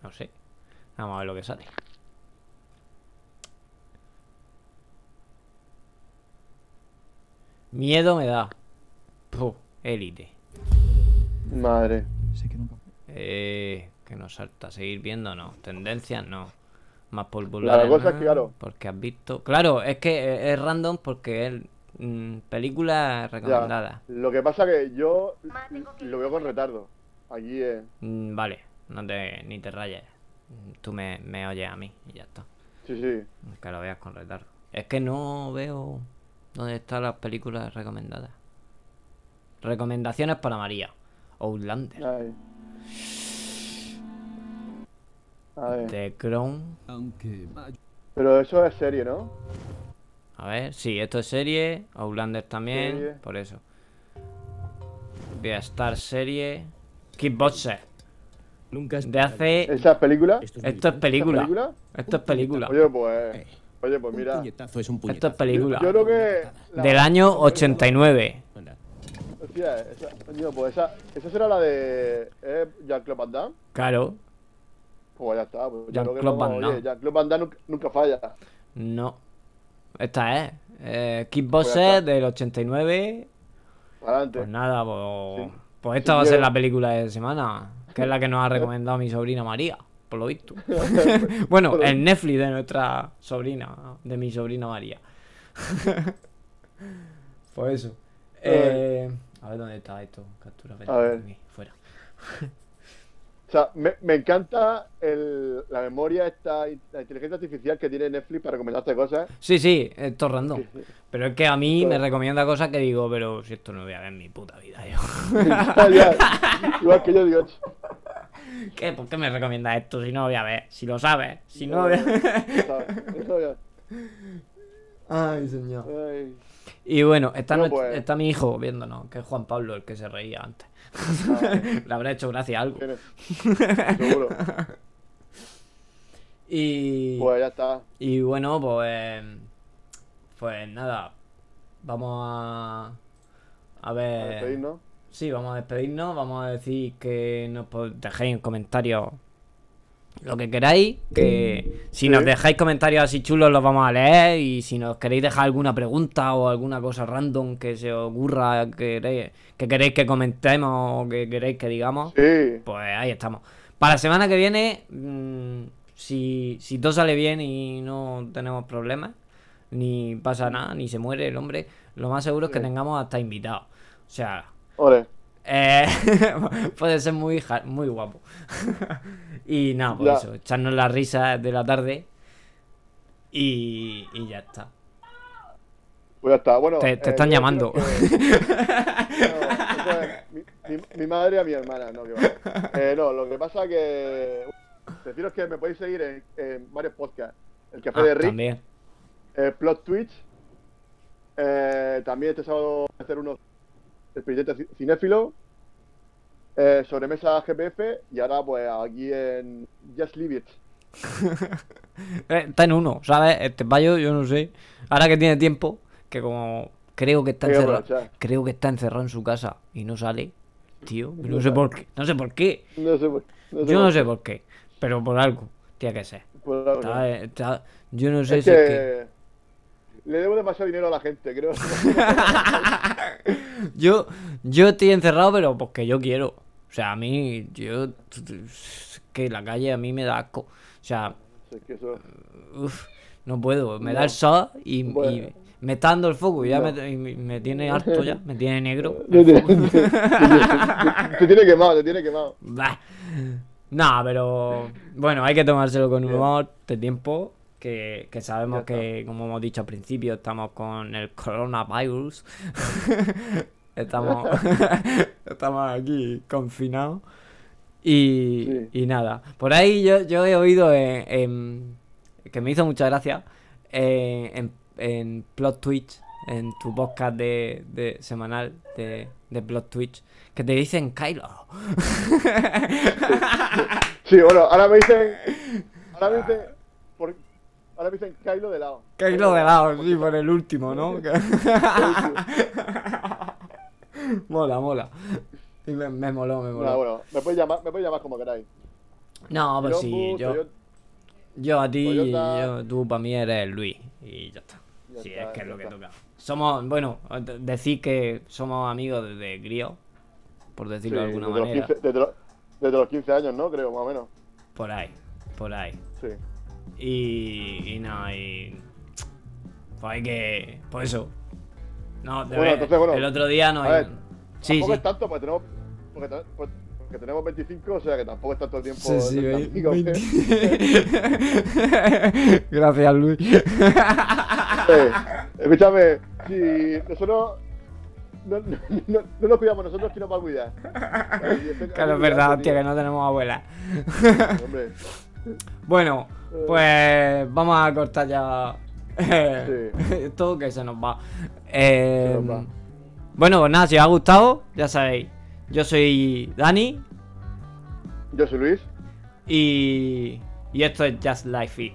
No sé. Vamos a ver lo que sale. Miedo me da. Puh, élite. Madre. Eh, que nos salta. Seguir viendo, no. Tendencias, no. Más popular. La cosa es que, claro. Porque has visto. Claro, es que es random porque es mm, películas Ya. recomendadas. Lo que pasa que yo lo veo con retardo. Aquí eh, Mm, vale, no te, ni te rayes. Mm, Tú me, me oyes a mí y ya está. Sí, sí. Que lo veas con retardo. Es que no veo dónde están las películas recomendadas. Recomendaciones para María. Outlander. Ay. A ver. The Crown. Aunque Pero eso es serie, ¿no? A ver, sí, esto es serie. Outlander también. Serie. Por eso. Voy a estar serie. Kickboxer. nunca es De hace. ¿Esa película? Esto es, Esto es película. película? Esto es película. Oye, pues. Eh, Oye, pues mira. es un Esto es película. Yo creo que. Del año 89. Anda. Hostia, esa, pues esa, esa será la de eh, Jean-Claude Van Damme. Claro. Pues ya está. Pues Jean-Claude Van Damme. Jean-Claude Van Damme nunca, nunca falla. No. Esta es. Eh, Kickboxer del 89. Adelante. Pues nada, pues. Sí. Pues esta va a ser la película de semana, que es la que nos ha recomendado mi sobrina María, por lo visto. bueno, el Netflix de nuestra sobrina, de mi sobrina María. pues eso. Eh, a ver dónde está esto. Captura A ver. aquí, fuera. O sea, me, me encanta el, la memoria, esta, la inteligencia artificial que tiene Netflix para recomendarte cosas. Sí, sí, esto es random. Sí, sí. Pero es que a mí me recomienda cosas que digo, pero si esto no voy a ver en mi puta vida yo. Igual que yo digo, ¿Qué? ¿Por qué me recomienda esto si no lo voy a ver? Si lo sabes, si no lo voy a ya. Ay, señor. Ay. Y bueno, está, nuestro- pues. está mi hijo viéndonos, que es Juan Pablo el que se reía antes. Le habrá hecho gracia algo. Seguro. Y, Pues ya está. y bueno, pues. Pues nada. Vamos a. A A ver. despedirnos. Sí, vamos a despedirnos. Vamos a decir que nos dejéis en comentarios lo que queráis. Que si nos dejáis comentarios así chulos, los vamos a leer. Y si nos queréis dejar alguna pregunta o alguna cosa random que se ocurra, que queréis que, queréis que comentemos o que queréis que digamos, Sí. pues ahí estamos. Para la semana que viene, mm, si, si todo sale bien y no tenemos problemas, ni pasa nada, ni se muere el hombre, lo más seguro es que Sí. tengamos hasta invitados. O sea, Ole. Eh, puede ser muy, muy guapo. y nada, por Ya. eso, echarnos las risas de la tarde y, y ya está. Pues ya está. Bueno, Te- te eh, están yo llamando. creo que- No, eso es mi, mi- mi madre a mi hermana, no, que va. Eh, no, lo que pasa que. Deciros que me podéis seguir en, en varios podcasts. El Café Ah, de Rick, también. eh, Plot Twitch. eh, también este sábado voy a hacer unos expedientes ci- cinéfilo. Eh, sobremesa GPF. Y ahora, pues aquí en Just Leave It. Eh, Está en uno, ¿sabes? Este payo, yo no sé. Ahora que tiene tiempo, que como creo que está encerrado, creo que está encerrado en su casa y no sale, tío. No sé por qué, no sé por qué. No sé, por- no sé Yo no sé por qué, pero por algo tiene que ser. Por algo. Está- está- yo no sé Es si que, es que le debo demasiado dinero a la gente, creo. yo yo estoy encerrado, pero porque yo quiero. O sea, a mí yo es que la calle a mí me da asco. O sea, Es que eso- Uf, no puedo, me da el sol y, y Bueno. me está dando el foco ya No. me, me- tiene harto ya, me tiene negro. Te, te- te- te- te tiene quemado, te tiene quemado. Bah. Nah, pero bueno, hay que tomárselo con humor de tiempo, que, que sabemos que, como hemos dicho al principio, estamos con el coronavirus. estamos, estamos aquí confinados. Y, Sí. y nada, por ahí yo, yo he oído en, en- que me hizo mucha gracia eh, en, en Plot Twitch, en tu podcast de, de semanal de, de Plot Twitch, que te dicen Kylo. Sí, bueno, ahora me dicen. Ahora me dicen. por- ahora me dicen Kylo de lado. Kylo de lado, sí, por el último, ¿no? mola, mola. Y me, me moló, me moló. Bueno, me podéis llamar, me podéis llamar como queráis. No, pues sí, Yombu, yo, Toyota- yo a ti, Toyota. yo- tú para mí eres Luis y ya está. Ya sí, está, es que es lo que está. toca. Somos, bueno, de- decir que somos amigos desde crío, por decirlo de alguna desde los manera. 15 desde, los, desde los 15 años, ¿no? Creo, más o menos. Por ahí, por ahí. Sí. Y, y nada, y. Pues hay que. Pues eso. No, de Bueno, ver- entonces, bueno, el otro día no a hay. ver, Sí, tampoco sí. es tanto, porque tenemos. Porque, te- porque tenemos 25, o sea que tampoco es tanto tiempo. Sí, sí, ¿eh? 20. Gracias, Luis. Eh, escúchame, si nosotros no, no, no, no nos cuidamos nosotros, ¿quién nos va a cuidar? Claro, es verdad, hostia, que no tenemos abuela. Hombre, Bueno, pues vamos a cortar ya. Sí. Esto que se nos va. Eh, Se nos va. Bueno, pues nada, si os ha gustado, ya sabéis. Yo soy Dani yo soy Luis. y, y esto es Just Like It.